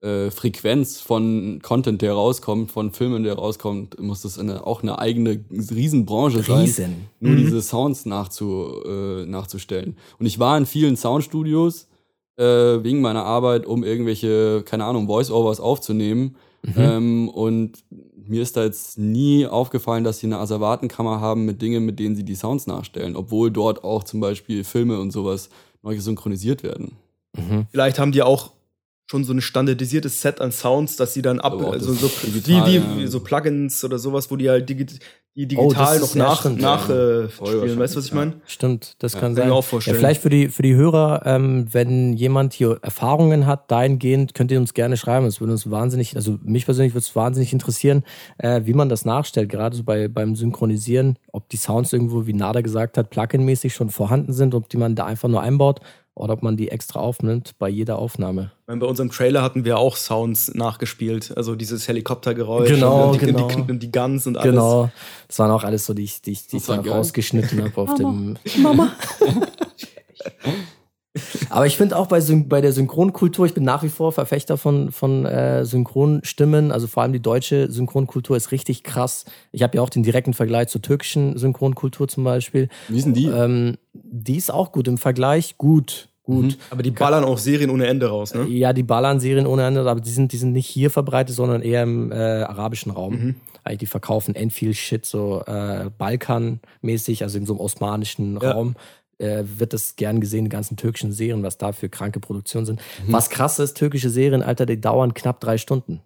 äh, Frequenz von Content, der rauskommt, von Filmen, der rauskommt, muss das eine, auch eine eigene Riesenbranche sein. Riesen. Nur diese Sounds nachzu, äh, nachzustellen. Und ich war in vielen Soundstudios äh, wegen meiner Arbeit, um irgendwelche, keine Ahnung, Voice-Overs aufzunehmen. Ähm, und mir ist da jetzt nie aufgefallen, dass sie eine Asservatenkammer haben mit Dingen, mit denen sie die Sounds nachstellen, obwohl dort auch zum Beispiel Filme und sowas neu synchronisiert werden. Vielleicht haben die auch schon so ein standardisiertes Set an Sounds, dass sie dann ab, also so, digital, wie, ja. wie so Plugins oder sowas, wo die halt digi die Oh, digital ist- noch ja, nach, stimmt, nach ja. äh, Voll spielen. Weißt du, was ich ja. meine? Stimmt, das kann kann ich sein. mir auch Ja, vorstellen. vielleicht für die, für die Hörer, ähm, wenn jemand hier Erfahrungen hat, dahingehend, könnt ihr uns gerne schreiben. Es würde uns wahnsinnig, also mich persönlich würde es wahnsinnig interessieren, äh, wie man das nachstellt, gerade so bei, beim Synchronisieren, ob die Sounds irgendwo, wie Nada gesagt hat, Plugin-mäßig schon vorhanden sind, ob die man da einfach nur einbaut oder ob man die extra aufnimmt bei jeder Aufnahme. Bei unserem Trailer hatten wir auch Sounds nachgespielt. Also dieses Helikoptergeräusch Genau, und, die, genau. Und, die, und die Guns und alles. Genau. Das waren auch alles so, die ich, die ich, die ich rausgeschnitten habe auf dem. Mama. Aber ich finde auch bei, bei der Synchronkultur, ich bin nach wie vor Verfechter von, von äh, Synchronstimmen. Also vor allem die deutsche Synchronkultur ist richtig krass. Ich habe ja auch den direkten Vergleich zur türkischen Synchronkultur zum Beispiel. Wie sind die? Ähm, die ist auch gut im Vergleich. Gut, gut. Aber die ballern auch Serien ohne Ende raus, ne? Ja, die Ballern-Serien ohne Ende, aber die sind, die sind nicht hier verbreitet, sondern eher im äh, arabischen Raum. Eigentlich die verkaufen end viel Shit, so äh, Balkan-mäßig, also in so einem osmanischen Ja. Raum. Äh, wird das gern gesehen, die ganzen türkischen Serien, was da für kranke Produktionen sind. Was krass ist, türkische Serien, Alter, die dauern knapp drei Stunden.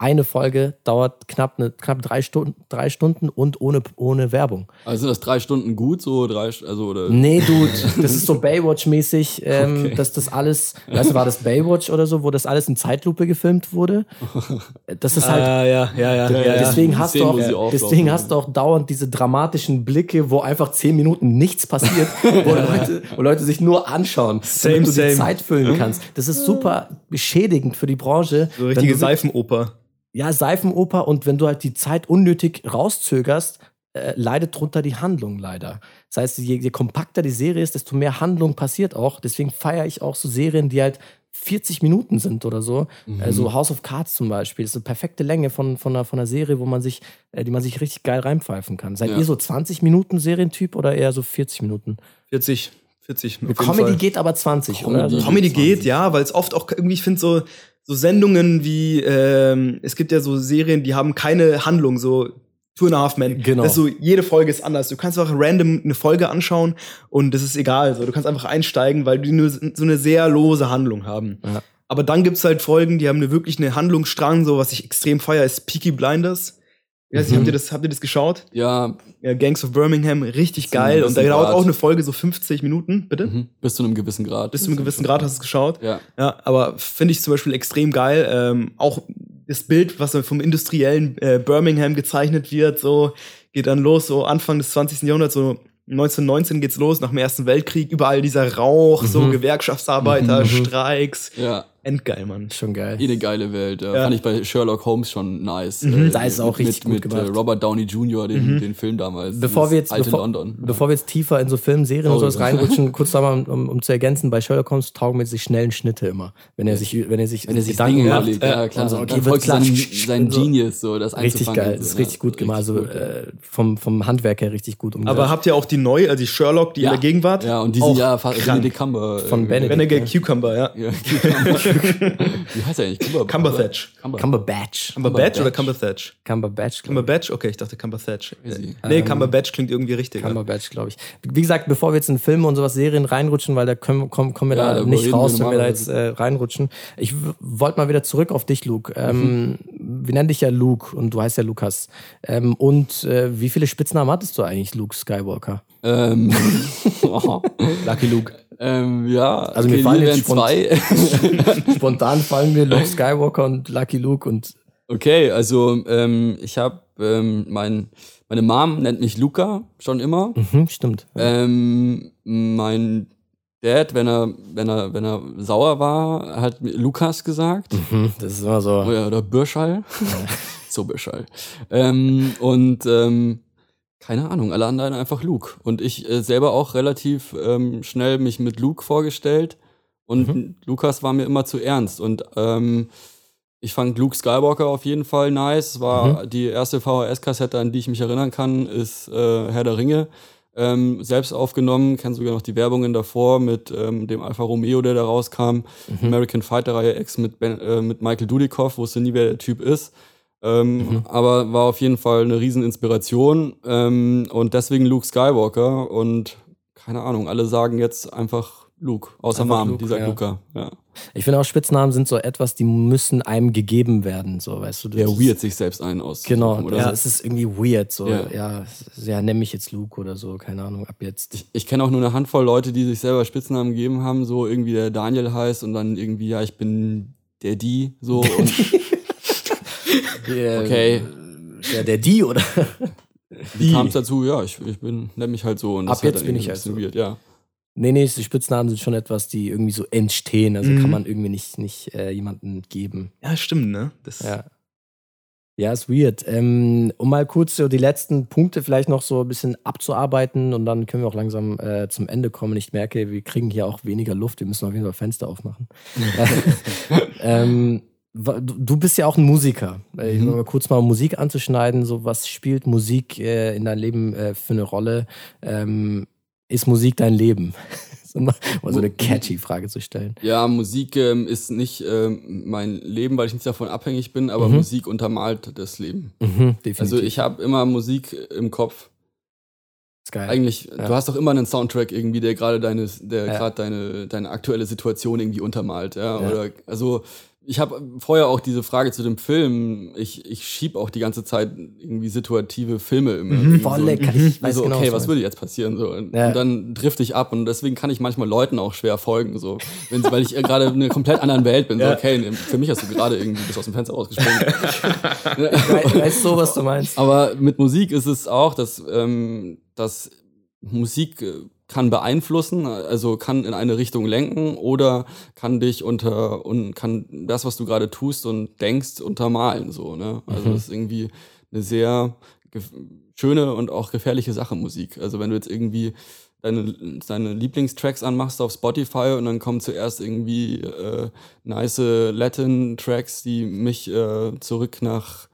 Eine Folge dauert knapp, ne, knapp drei, Stunden, drei Stunden und ohne, ohne Werbung. Also sind das drei Stunden gut, so drei, also oder? Nee, Dude, das ist so Baywatch-mäßig, ähm, Okay. dass das alles, weißt du, war das Baywatch oder so, wo das alles in Zeitlupe gefilmt wurde? Das ist halt, Ah, ja, ja, ja. ja, ja. deswegen Die hast Szenen, du auch, deswegen hast du auch dauernd diese dramatischen Blicke, wo einfach zehn Minuten nichts passiert, wo Leute, wo Leute sich nur anschauen, Same, damit du same. die Zeit füllen kannst. Das ist super beschädigend für die Branche. So richtige du- Seifenoper. Ja, Seifenoper und wenn du halt die Zeit unnötig rauszögerst, äh, leidet drunter die Handlung leider. Das heißt, je, je kompakter die Serie ist, desto mehr Handlung passiert auch. Deswegen feiere ich auch so Serien, die halt 40 Minuten sind oder so. Also House of Cards zum Beispiel. Das ist eine perfekte Länge von, von, einer, von einer Serie, wo man sich, äh, die man sich richtig geil reinpfeifen kann. Seid Ja. ihr so 20 Minuten Serientyp oder eher so 40 Minuten? 40, 40. auf jeden Comedy Fall. geht aber 20, Comedy. oder? Also, Comedy geht, ja, weil es oft auch irgendwie, ich finde so, so Sendungen wie, ähm, es gibt ja so Serien, die haben keine Handlung, so Two and a Half Men. Genau. Das ist so, jede Folge ist anders. Du kannst einfach random eine Folge anschauen und das ist egal. So. Du kannst einfach einsteigen, weil die nur so eine sehr lose Handlung haben. Ja. Aber dann gibt's halt Folgen, die haben eine wirklich eine Handlungsstrang, so was ich extrem feier, ist Peaky Blinders. Ja, mhm. habt, ihr das, habt ihr das geschaut? Ja. Ja Gangs of Birmingham, richtig geil. Und da dauert Grad. auch eine Folge so 50 Minuten, bitte? Mhm. Bis zu einem gewissen Grad. Bis zu einem gewissen Grad hast du es geschaut? Ja. Ja, aber finde ich zum Beispiel extrem geil. Ähm, auch das Bild, was vom industriellen äh, Birmingham gezeichnet wird, so geht dann los, so Anfang des 20. Jahrhunderts, so 1919 geht's los, nach dem Ersten Weltkrieg, überall dieser Rauch, mhm. so Gewerkschaftsarbeiter, mhm. Streiks. Ja. Endgeil, Mann. Schon geil. Eh eine geile Welt. Ja. ja. Fand ich bei Sherlock Holmes schon nice. Mhm, äh, da ist auch richtig mit, gut mit äh, Robert Downey Jr., den, mhm. den Film damals. Bevor wir, jetzt, bevor, London. bevor wir jetzt tiefer in so Filme, Serien oh, und sowas reinrutschen, kurz nochmal, um, um, zu ergänzen, bei Sherlock Holmes taugen mir sich schnellen Schnitte immer. Wenn er sich, wenn er sich, wenn er sich Gedanken macht. Ja, klar. So, okay, dann sein, sein Genius, so, das Richtig geil. Das ist richtig gut gemacht. Also, äh, vom, vom Handwerk her richtig gut umgesetzt. Aber habt ihr auch die neue, also die Sherlock, die in der Gegenwart? Ja, und die sind ja Benedict Cumber. Von Benedict. Benedict Cucumber, ja. Wie heißt er eigentlich? Cumberbatch. Cumberbatch. Cumberbatch oder Cumberbatch? Cumberbatch. Cumberbatch? Okay, ich dachte Cumberbatch. Nee, ähm, Cumberbatch klingt irgendwie richtig. Cumberbatch, glaube ich. Wie gesagt, bevor wir jetzt in Filme und sowas Serien reinrutschen, weil da kommen, kommen, kommen wir ja, da nicht raus, wenn wir da jetzt äh, reinrutschen. Ich wollte mal wieder zurück auf dich, Luke. Ähm, mhm. Wir nennen dich ja Luke und du heißt ja Lukas. Ähm, und äh, wie viele Spitznamen hattest du eigentlich, Luke Skywalker? Ähm, oh. Lucky Luke. Ähm, ja, also mir fallen jetzt zwei. spontan fallen mir Luke Skywalker und Lucky Luke und. Okay, also ähm, ich habe ähm, mein meine Mom nennt mich Luca schon immer. Mhm, stimmt. Ähm, mein Dad, wenn er, wenn er, wenn er sauer war, hat Lukas gesagt. Mhm, das ist immer so. Oh ja, oder Bürschall. so Bürschall. Ähm, und ähm, keine Ahnung, alle anderen einfach Luke. Und ich äh, selber auch relativ ähm, schnell mich mit Luke vorgestellt. Und mhm. Lukas war mir immer zu ernst. Und ähm, ich fand Luke Skywalker auf jeden Fall nice. Es war mhm. die erste VHS-Kassette, an die ich mich erinnern kann, ist äh, Herr der Ringe. Ähm, selbst aufgenommen, kenne sogar noch die Werbungen davor mit ähm, dem Alfa Romeo, der da rauskam, mhm. American Fighter Reihe X mit, ben, äh, mit Michael Dudikoff, wusste nie, wer der Typ ist. Ähm, mhm. Aber war auf jeden Fall eine Rieseninspiration ähm, und deswegen Luke Skywalker und keine Ahnung, alle sagen jetzt einfach Luke, außer einfach Mom, Luke, dieser ja. Luca. Ja. Ich finde auch Spitznamen sind so etwas, die müssen einem gegeben werden, so weißt du. Der weird sich selbst ein aus. Genau, oder ja, so. es ist irgendwie weird, so ja, ja, ja nenn mich jetzt Luke oder so, keine Ahnung, ab jetzt. Ich, ich kenne auch nur eine Handvoll Leute, die sich selber Spitznamen gegeben haben, so irgendwie der Daniel heißt und dann irgendwie ja, ich bin der die so und Der, okay. Der, der die oder? Wie kam es dazu? Ja, ich, ich bin, nenne mich halt so. Und Ab jetzt bin ich halt so. Weird, ja. Nee, nee, die Spitznamen sind schon etwas, die irgendwie so entstehen. Also mhm. kann man irgendwie nicht, nicht äh, jemanden geben. Ja, stimmt, ne? Das ja. Ja, ist weird. Ähm, um mal kurz so die letzten Punkte vielleicht noch so ein bisschen abzuarbeiten und dann können wir auch langsam äh, zum Ende kommen. Ich merke, wir kriegen hier auch weniger Luft. Wir müssen auf jeden Fall Fenster aufmachen. ähm, Du bist ja auch ein Musiker. Mhm. Mal kurz mal Musik anzuschneiden, so was spielt Musik äh, in deinem Leben äh, für eine Rolle? Ähm, ist Musik dein Leben? um so eine catchy Frage zu stellen. Ja, Musik ähm, ist nicht ähm, mein Leben, weil ich nicht davon abhängig bin, aber mhm. Musik untermalt das Leben. Mhm, also ich habe immer Musik im Kopf. Ist geil. Eigentlich, ja. du hast doch immer einen Soundtrack irgendwie, der gerade deine, der ja. gerade deine, deine aktuelle Situation irgendwie untermalt, ja. ja. Oder also ich habe vorher auch diese Frage zu dem Film. Ich, ich schieb auch die ganze Zeit irgendwie situative Filme immer. Mhm, voll lecker. Ich weiß also, genau, okay, was würde jetzt passieren? So. Und, ja. und dann drifte ich ab und deswegen kann ich manchmal Leuten auch schwer folgen, so. Wenn, weil ich gerade in einer komplett anderen Welt bin. Ja. So, okay, für mich hast du gerade irgendwie bis aus dem Fenster rausgesprungen. weißt du, was du meinst. Aber mit Musik ist es auch, dass, ähm, dass Musik äh, kann beeinflussen, also kann in eine Richtung lenken oder kann dich unter und kann das, was du gerade tust und denkst, untermalen. So, ne? Also mhm. das ist irgendwie eine sehr schöne und auch gefährliche Sache, Musik. Also wenn du jetzt irgendwie deine, deine Lieblingstracks anmachst auf Spotify und dann kommen zuerst irgendwie äh, nice Latin-Tracks, die mich äh, zurück nach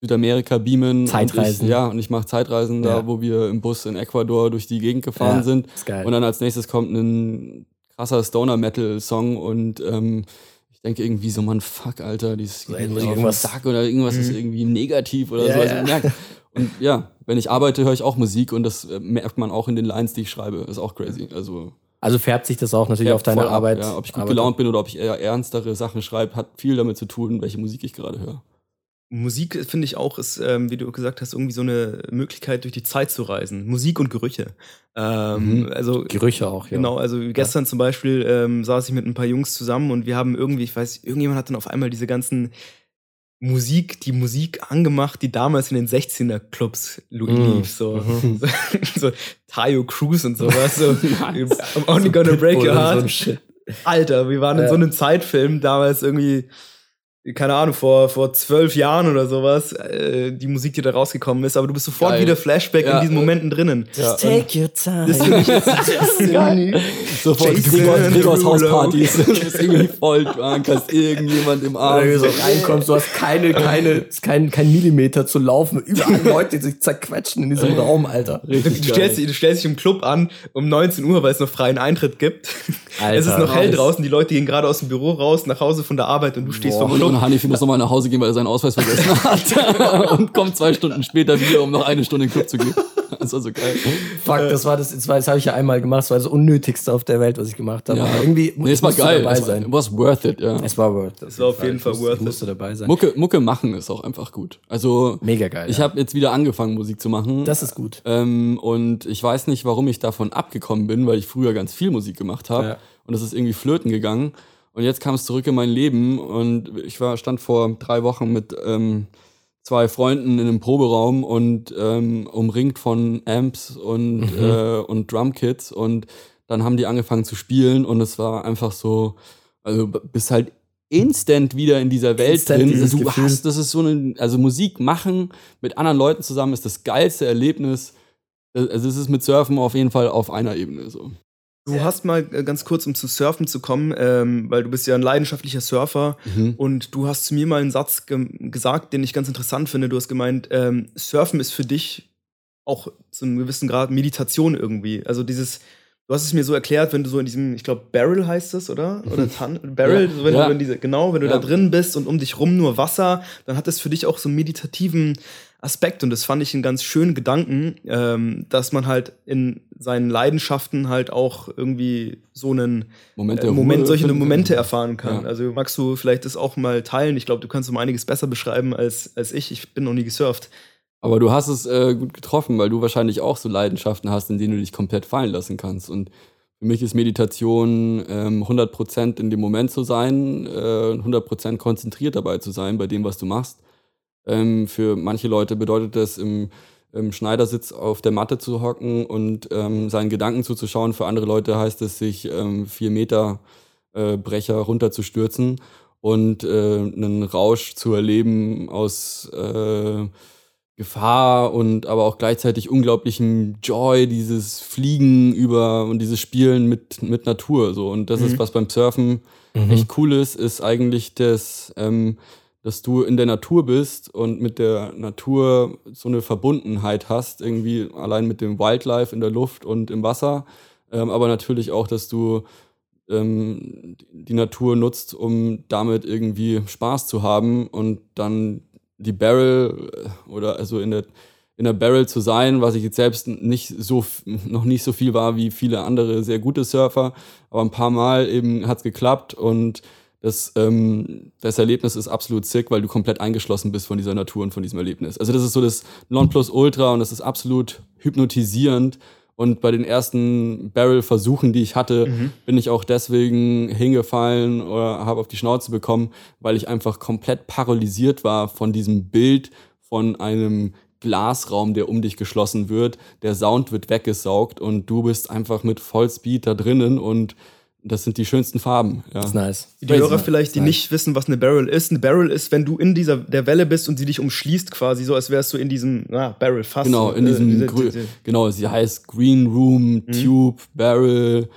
Südamerika beamen. Zeitreisen. Ich, ja, und ich mache Zeitreisen ja. da, wo wir im Bus in Ecuador durch die Gegend gefahren ja, sind. Ist geil. Und dann als nächstes kommt ein krasser Stoner-Metal-Song und ähm, ich denke irgendwie so, man, fuck, Alter, dieses so, irgendwas Sack oder irgendwas mhm. ist irgendwie negativ oder ja, so. Also. Und ja, wenn ich arbeite, höre ich auch Musik und das äh, merkt man auch in den Lines, die ich schreibe. Ist auch crazy. Also also färbt sich das auch natürlich auf deine ab, Arbeit. Ja, ob ich gut gelaunt bin oder ob ich eher ernstere Sachen schreibe, hat viel damit zu tun, welche Musik ich gerade höre. Musik, finde ich auch, ist, ähm, wie du gesagt hast, irgendwie so eine Möglichkeit, durch die Zeit zu reisen. Musik und Gerüche. Ähm, mhm. Also Gerüche auch, ja. Genau, also gestern ja. zum Beispiel ähm, saß ich mit ein paar Jungs zusammen und wir haben irgendwie, ich weiß, irgendjemand hat dann auf einmal diese ganzen Musik, die Musik angemacht, die damals in den 16er Clubs mm. lief, so, mm. so, so Tayo Cruz und sowas, so. I'm only gonna break your heart. So Alter, wir waren in so einem Zeitfilm damals irgendwie keine Ahnung, vor, vor zwölf Jahren oder sowas, äh, die Musik, die da rausgekommen ist, aber du bist sofort geil. wieder Flashback ja. in diesen Momenten drinnen. Just ja. take your time. Das finde ich jetzt geil. Sofort Gregors, Gregors Hauspartys. du bist irgendwie voll drunk, hast irgendjemand im Arm. Wenn du so reinkommst, du hast keine, keine, kein, kein Millimeter zu laufen. Überall Leute, die sich zerquetschen in diesem Raum, Alter. Du, du, stellst, du stellst dich im Club an um 19 Uhr, weil es noch freien Eintritt gibt. Alter, es ist noch hell draußen, die Leute gehen gerade aus dem Büro raus, nach Hause von der Arbeit und du stehst Boah. vom Club. Und Hanif muss nochmal nach Hause gehen, weil er seinen Ausweis vergessen hat. und kommt zwei Stunden später wieder, um noch eine Stunde in den Club zu gehen. Das war so geil. Fuck, das war das, das, war, das habe ich ja einmal gemacht. Das war das Unnötigste auf der Welt, was ich gemacht habe. Ja. Aber irgendwie nee, es war geil. dabei es sein. Es war worth it, ja. Es war worth it. Es war auf jeden Fall, Fall worth it. musste dabei sein. Mucke, Mucke machen ist auch einfach gut. Also mega geil. Ich ja. habe jetzt wieder angefangen, Musik zu machen. Das ist gut. Ähm, und ich weiß nicht, warum ich davon abgekommen bin, weil ich früher ganz viel Musik gemacht habe. Ja. Und es ist irgendwie flöten gegangen. Und jetzt kam es zurück in mein Leben und ich war, stand vor drei Wochen mit ähm, zwei Freunden in einem Proberaum und ähm, umringt von Amps und, mhm. äh, und Drumkits und dann haben die angefangen zu spielen und es war einfach so, also bist halt instant wieder in dieser Welt instant drin. Du Gefühl. hast, das ist so eine, also Musik machen mit anderen Leuten zusammen ist das geilste Erlebnis. Also es ist mit Surfen auf jeden Fall auf einer Ebene so. Du hast mal äh, ganz kurz, um zu Surfen zu kommen, ähm, weil du bist ja ein leidenschaftlicher Surfer mhm. und du hast zu mir mal einen Satz ge gesagt, den ich ganz interessant finde. Du hast gemeint, ähm, Surfen ist für dich auch zu einem gewissen Grad Meditation irgendwie. Also dieses, du hast es mir so erklärt, wenn du so in diesem, ich glaube, Barrel heißt es, oder? Oder Tan Barrel, ja. so wenn ja. du in diese, genau, wenn du ja. da drin bist und um dich rum nur Wasser, dann hat das für dich auch so einen meditativen Aspekt und das fand ich einen ganz schönen Gedanken, ähm, dass man halt in seinen Leidenschaften halt auch irgendwie so einen Moment, äh, Moment solche Momente erfahren kann. Ja. Also magst du vielleicht das auch mal teilen? Ich glaube, du kannst um einiges besser beschreiben als, als ich. Ich bin noch nie gesurft. Aber du hast es äh, gut getroffen, weil du wahrscheinlich auch so Leidenschaften hast, in denen du dich komplett fallen lassen kannst. Und für mich ist Meditation ähm, 100% in dem Moment zu sein, äh, 100% konzentriert dabei zu sein bei dem, was du machst. Ähm, für manche Leute bedeutet das, im, im, Schneidersitz auf der Matte zu hocken und ähm, seinen Gedanken zuzuschauen. Für andere Leute heißt es, sich ähm, vier Meter äh, Brecher runterzustürzen und äh, einen Rausch zu erleben aus äh, Gefahr und aber auch gleichzeitig unglaublichem Joy, dieses Fliegen über und dieses Spielen mit, mit Natur. So. Und das mhm. ist, was beim Surfen mhm. echt cool ist, ist eigentlich das, ähm, dass du in der Natur bist und mit der Natur so eine Verbundenheit hast, irgendwie allein mit dem Wildlife in der Luft und im Wasser, ähm, aber natürlich auch, dass du ähm, die Natur nutzt, um damit irgendwie Spaß zu haben und dann die Barrel äh, oder also in der in der Barrel zu sein, was ich jetzt selbst nicht so noch nicht so viel war wie viele andere sehr gute Surfer, aber ein paar Mal eben hat's geklappt und das, ähm, das Erlebnis ist absolut sick, weil du komplett eingeschlossen bist von dieser Natur und von diesem Erlebnis. Also das ist so das Nonplusultra und das ist absolut hypnotisierend. Und bei den ersten Barrel-Versuchen, die ich hatte, mhm. bin ich auch deswegen hingefallen oder habe auf die Schnauze bekommen, weil ich einfach komplett paralysiert war von diesem Bild von einem Glasraum, der um dich geschlossen wird. Der Sound wird weggesaugt und du bist einfach mit Vollspeed da drinnen und das sind die schönsten Farben. Ja. Das ist nice. Die Hörer vielleicht, die nicht wissen, was eine Barrel ist. Eine Barrel ist, wenn du in dieser der Welle bist und sie dich umschließt quasi, so als wärst du in diesem na, Barrel fast. Genau, in diesem, äh, diese, diese, genau, sie heißt Green Room, mhm. Tube, Barrel,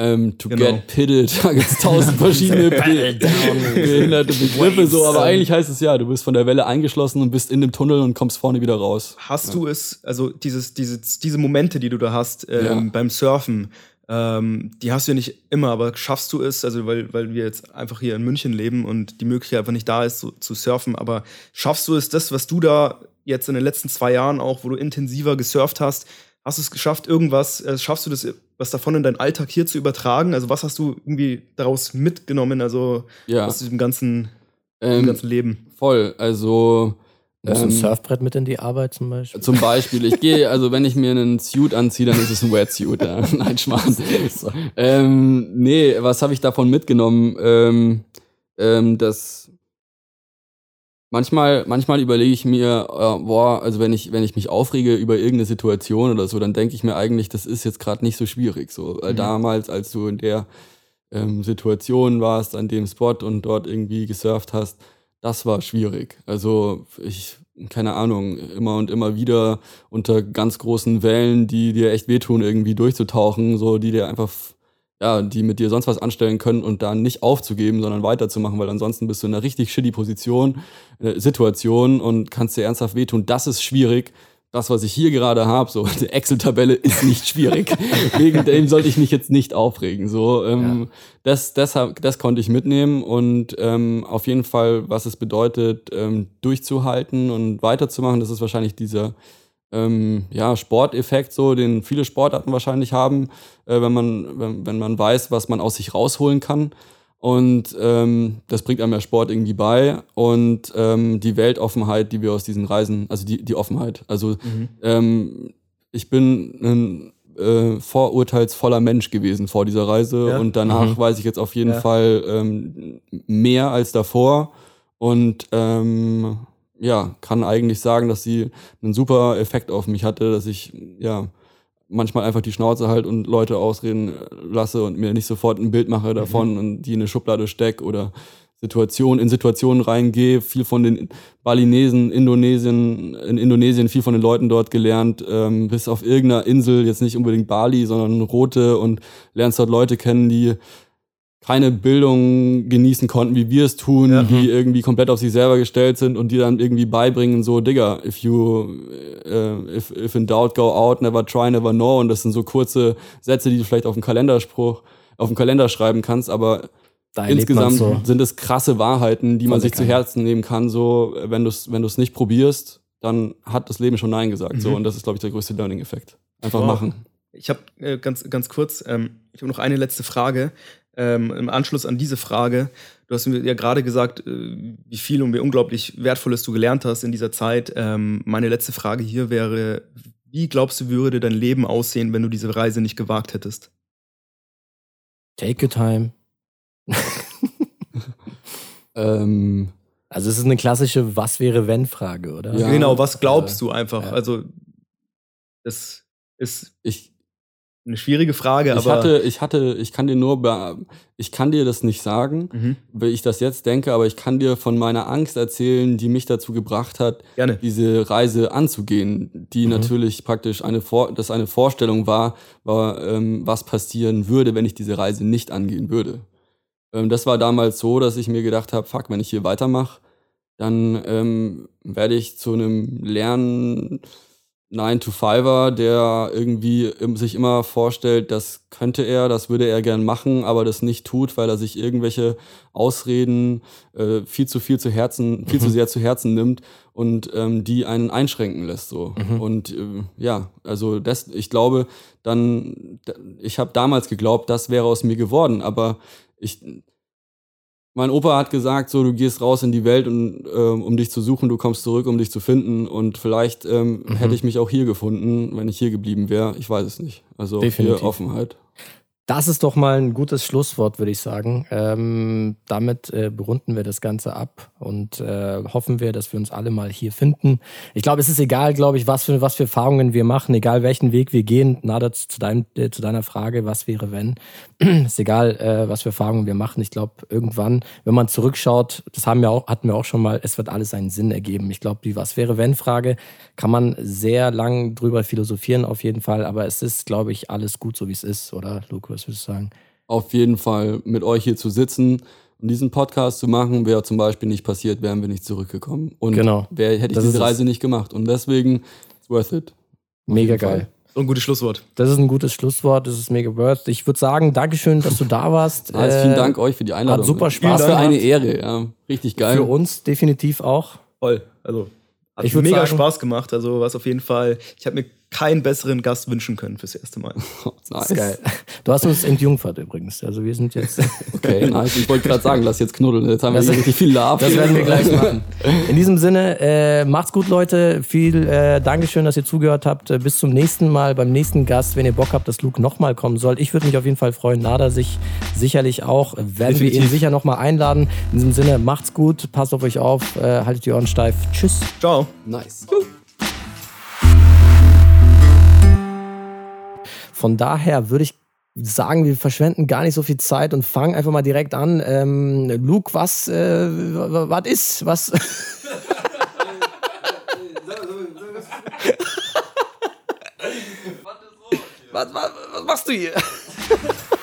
ähm, to genau. get pitted, da gibt es tausend verschiedene behinderte Begriffe, so, aber eigentlich heißt es ja, du bist von der Welle eingeschlossen und bist in dem Tunnel und kommst vorne wieder raus. Hast ja. du es, also dieses, dieses, diese Momente, die du da hast ähm, ja. beim Surfen, ähm, die hast du ja nicht immer, aber schaffst du es, also weil, weil wir jetzt einfach hier in München leben und die Möglichkeit einfach nicht da ist, so, zu surfen, aber schaffst du es, das, was du da jetzt in den letzten zwei Jahren auch, wo du intensiver gesurft hast, hast du es geschafft, irgendwas, äh, schaffst du das, was davon in deinen Alltag hier zu übertragen? Also was hast du irgendwie daraus mitgenommen, also ja. aus diesem ganzen im ganzen Leben. Voll, also Nimmst du ein Surfbrett mit in die Arbeit zum Beispiel? Zum Beispiel. Ich gehe, also wenn ich mir einen Suit anziehe, dann ist es ein Wetsuit. Ja. Nein, Schmarrn. ähm, nee, was habe ich davon mitgenommen? Ähm, ähm, das manchmal, manchmal überlege ich mir, äh, boah, also wenn ich, wenn ich mich aufrege über irgendeine Situation oder so, dann denke ich mir eigentlich, das ist jetzt gerade nicht so schwierig. So, weil mhm. damals, als du in der ähm, Situation warst, an dem Spot und dort irgendwie gesurft hast, das war schwierig. Also ich, keine Ahnung, immer und immer wieder unter ganz großen Wellen, die dir echt wehtun, irgendwie durchzutauchen, so die dir einfach, ja, die mit dir sonst was anstellen können und dann nicht aufzugeben, sondern weiterzumachen, weil ansonsten bist du in einer richtig shitty Position, äh, Situation und kannst dir ernsthaft wehtun. Das ist schwierig das, was ich hier gerade habe, so die Excel-Tabelle ist nicht schwierig. Wegen dem sollte ich mich jetzt nicht aufregen. So, ähm, ja. das, das, das konnte ich mitnehmen und ähm, auf jeden Fall, was es bedeutet, ähm, durchzuhalten und weiterzumachen, das ist wahrscheinlich dieser ähm, ja, Sporteffekt, so, den viele Sportarten wahrscheinlich haben, äh, wenn, man, wenn, wenn man weiß, was man aus sich rausholen kann. Und ähm, das bringt einem ja Sport irgendwie bei. Und ähm, die Weltoffenheit, die wir aus diesen Reisen, also die, die Offenheit. Also mhm. ähm, ich bin ein äh, vorurteilsvoller Mensch gewesen vor dieser Reise. Ja. Und danach mhm. weiß ich jetzt auf jeden ja. Fall ähm, mehr als davor. Und ähm, ja, kann eigentlich sagen, dass sie einen super Effekt auf mich hatte, dass ich ja manchmal einfach die Schnauze halt und Leute ausreden lasse und mir nicht sofort ein Bild mache davon mhm. und die in eine Schublade steck oder Situation, in Situationen reingehe, viel von den Balinesen, Indonesien, in Indonesien viel von den Leuten dort gelernt, ähm, bis auf irgendeiner Insel, jetzt nicht unbedingt Bali, sondern Rote und lernst dort Leute kennen, die keine Bildung genießen konnten, wie wir es tun, ja. die irgendwie komplett auf sich selber gestellt sind und die dann irgendwie beibringen, so, Digga, if you, uh, if, if in doubt, go out, never try, never know. Und das sind so kurze Sätze, die du vielleicht auf dem Kalenderspruch, auf dem Kalender schreiben kannst, aber da insgesamt so. sind es krasse Wahrheiten, die man sich zu Herzen nehmen kann, so, wenn du es wenn du's nicht probierst, dann hat das Leben schon Nein gesagt, mhm. so. Und das ist, glaube ich, der größte Learning-Effekt. Einfach wow. machen. Ich habe äh, ganz, ganz kurz, ähm, ich habe noch eine letzte Frage ähm, im Anschluss an diese Frage, du hast mir ja gerade gesagt, äh, wie viel und wie unglaublich wertvolles du gelernt hast in dieser Zeit. Ähm, meine letzte Frage hier wäre, wie glaubst du, würde dein Leben aussehen, wenn du diese Reise nicht gewagt hättest? Take your time. ähm, also es ist eine klassische Was wäre wenn Frage, oder? Ja, genau, was glaubst du einfach? Ja. Also das ist ich eine schwierige Frage, ich aber. Hatte, ich hatte, ich kann dir nur, ich kann dir das nicht sagen, mhm. wie ich das jetzt denke, aber ich kann dir von meiner Angst erzählen, die mich dazu gebracht hat, Gerne. diese Reise anzugehen, die mhm. natürlich praktisch eine, Vor das eine Vorstellung war, war ähm, was passieren würde, wenn ich diese Reise nicht angehen würde. Ähm, das war damals so, dass ich mir gedacht habe, fuck, wenn ich hier weitermache, dann ähm, werde ich zu einem Lernen 9-to-5er, der irgendwie sich immer vorstellt, das könnte er, das würde er gern machen, aber das nicht tut, weil er sich irgendwelche Ausreden äh, viel zu viel zu Herzen, viel mhm. zu sehr zu Herzen nimmt und ähm, die einen einschränken lässt so. Mhm. Und äh, ja, also das, ich glaube, dann, ich habe damals geglaubt, das wäre aus mir geworden, aber ich mein Opa hat gesagt, so du gehst raus in die Welt, und, ähm, um dich zu suchen, du kommst zurück, um dich zu finden. Und vielleicht ähm, mhm. hätte ich mich auch hier gefunden, wenn ich hier geblieben wäre. Ich weiß es nicht. Also Definitiv. hier Offenheit. Das ist doch mal ein gutes Schlusswort, würde ich sagen. Ähm, damit äh, berunden wir das Ganze ab und äh, hoffen wir, dass wir uns alle mal hier finden. Ich glaube, es ist egal, glaube ich, was für, was für Erfahrungen wir machen, egal welchen Weg wir gehen. Nada, zu, dein, äh, zu deiner Frage, was wäre, wenn? ist egal, äh, was für Erfahrungen wir machen. Ich glaube, irgendwann, wenn man zurückschaut, das haben wir auch, hatten wir auch schon mal, es wird alles einen Sinn ergeben. Ich glaube, die Was wäre, wenn Frage kann man sehr lang drüber philosophieren, auf jeden Fall. Aber es ist, glaube ich, alles gut, so wie es ist, oder, Lukas? was würdest du sagen? Auf jeden Fall mit euch hier zu sitzen und diesen Podcast zu machen, wäre zum Beispiel nicht passiert, wären wir nicht zurückgekommen. Und genau. wär, hätte ich das diese Reise nicht gemacht. Und deswegen, it's worth it. Mega geil. Und ein gutes Schlusswort. Das ist ein gutes Schlusswort, das ist mega worth. Ich würde sagen, Dankeschön, dass du da warst. Also vielen Dank euch für die Einladung. Hat super Spaß. Was für eine Ehre, ja. Richtig geil. Für uns definitiv auch. Voll. Also hat ich mega sagen, Spaß gemacht. Also was auf jeden Fall. Ich habe mir keinen besseren Gast wünschen können fürs erste Mal. nice. geil. Du hast uns entjungfert übrigens. Also wir sind jetzt. Okay, nice. Ich wollte gerade sagen, lass jetzt knuddeln. Jetzt haben wir das, richtig viel Love. Das werden wir gleich machen. In diesem Sinne, äh, macht's gut, Leute. Viel äh, Dankeschön, dass ihr zugehört habt. Äh, bis zum nächsten Mal beim nächsten Gast. Wenn ihr Bock habt, dass Luke nochmal kommen soll. Ich würde mich auf jeden Fall freuen. Nada sich sicherlich auch. Werden Definitiv. wir ihn sicher nochmal einladen. In diesem Sinne, macht's gut. Passt auf euch auf. Äh, haltet die Ohren steif. Tschüss. Ciao. Nice. Von daher würde ich sagen, wir verschwenden gar nicht so viel Zeit und fangen einfach mal direkt an. Ähm, Luke, was, äh, was ist? Was? was, was, was machst du hier?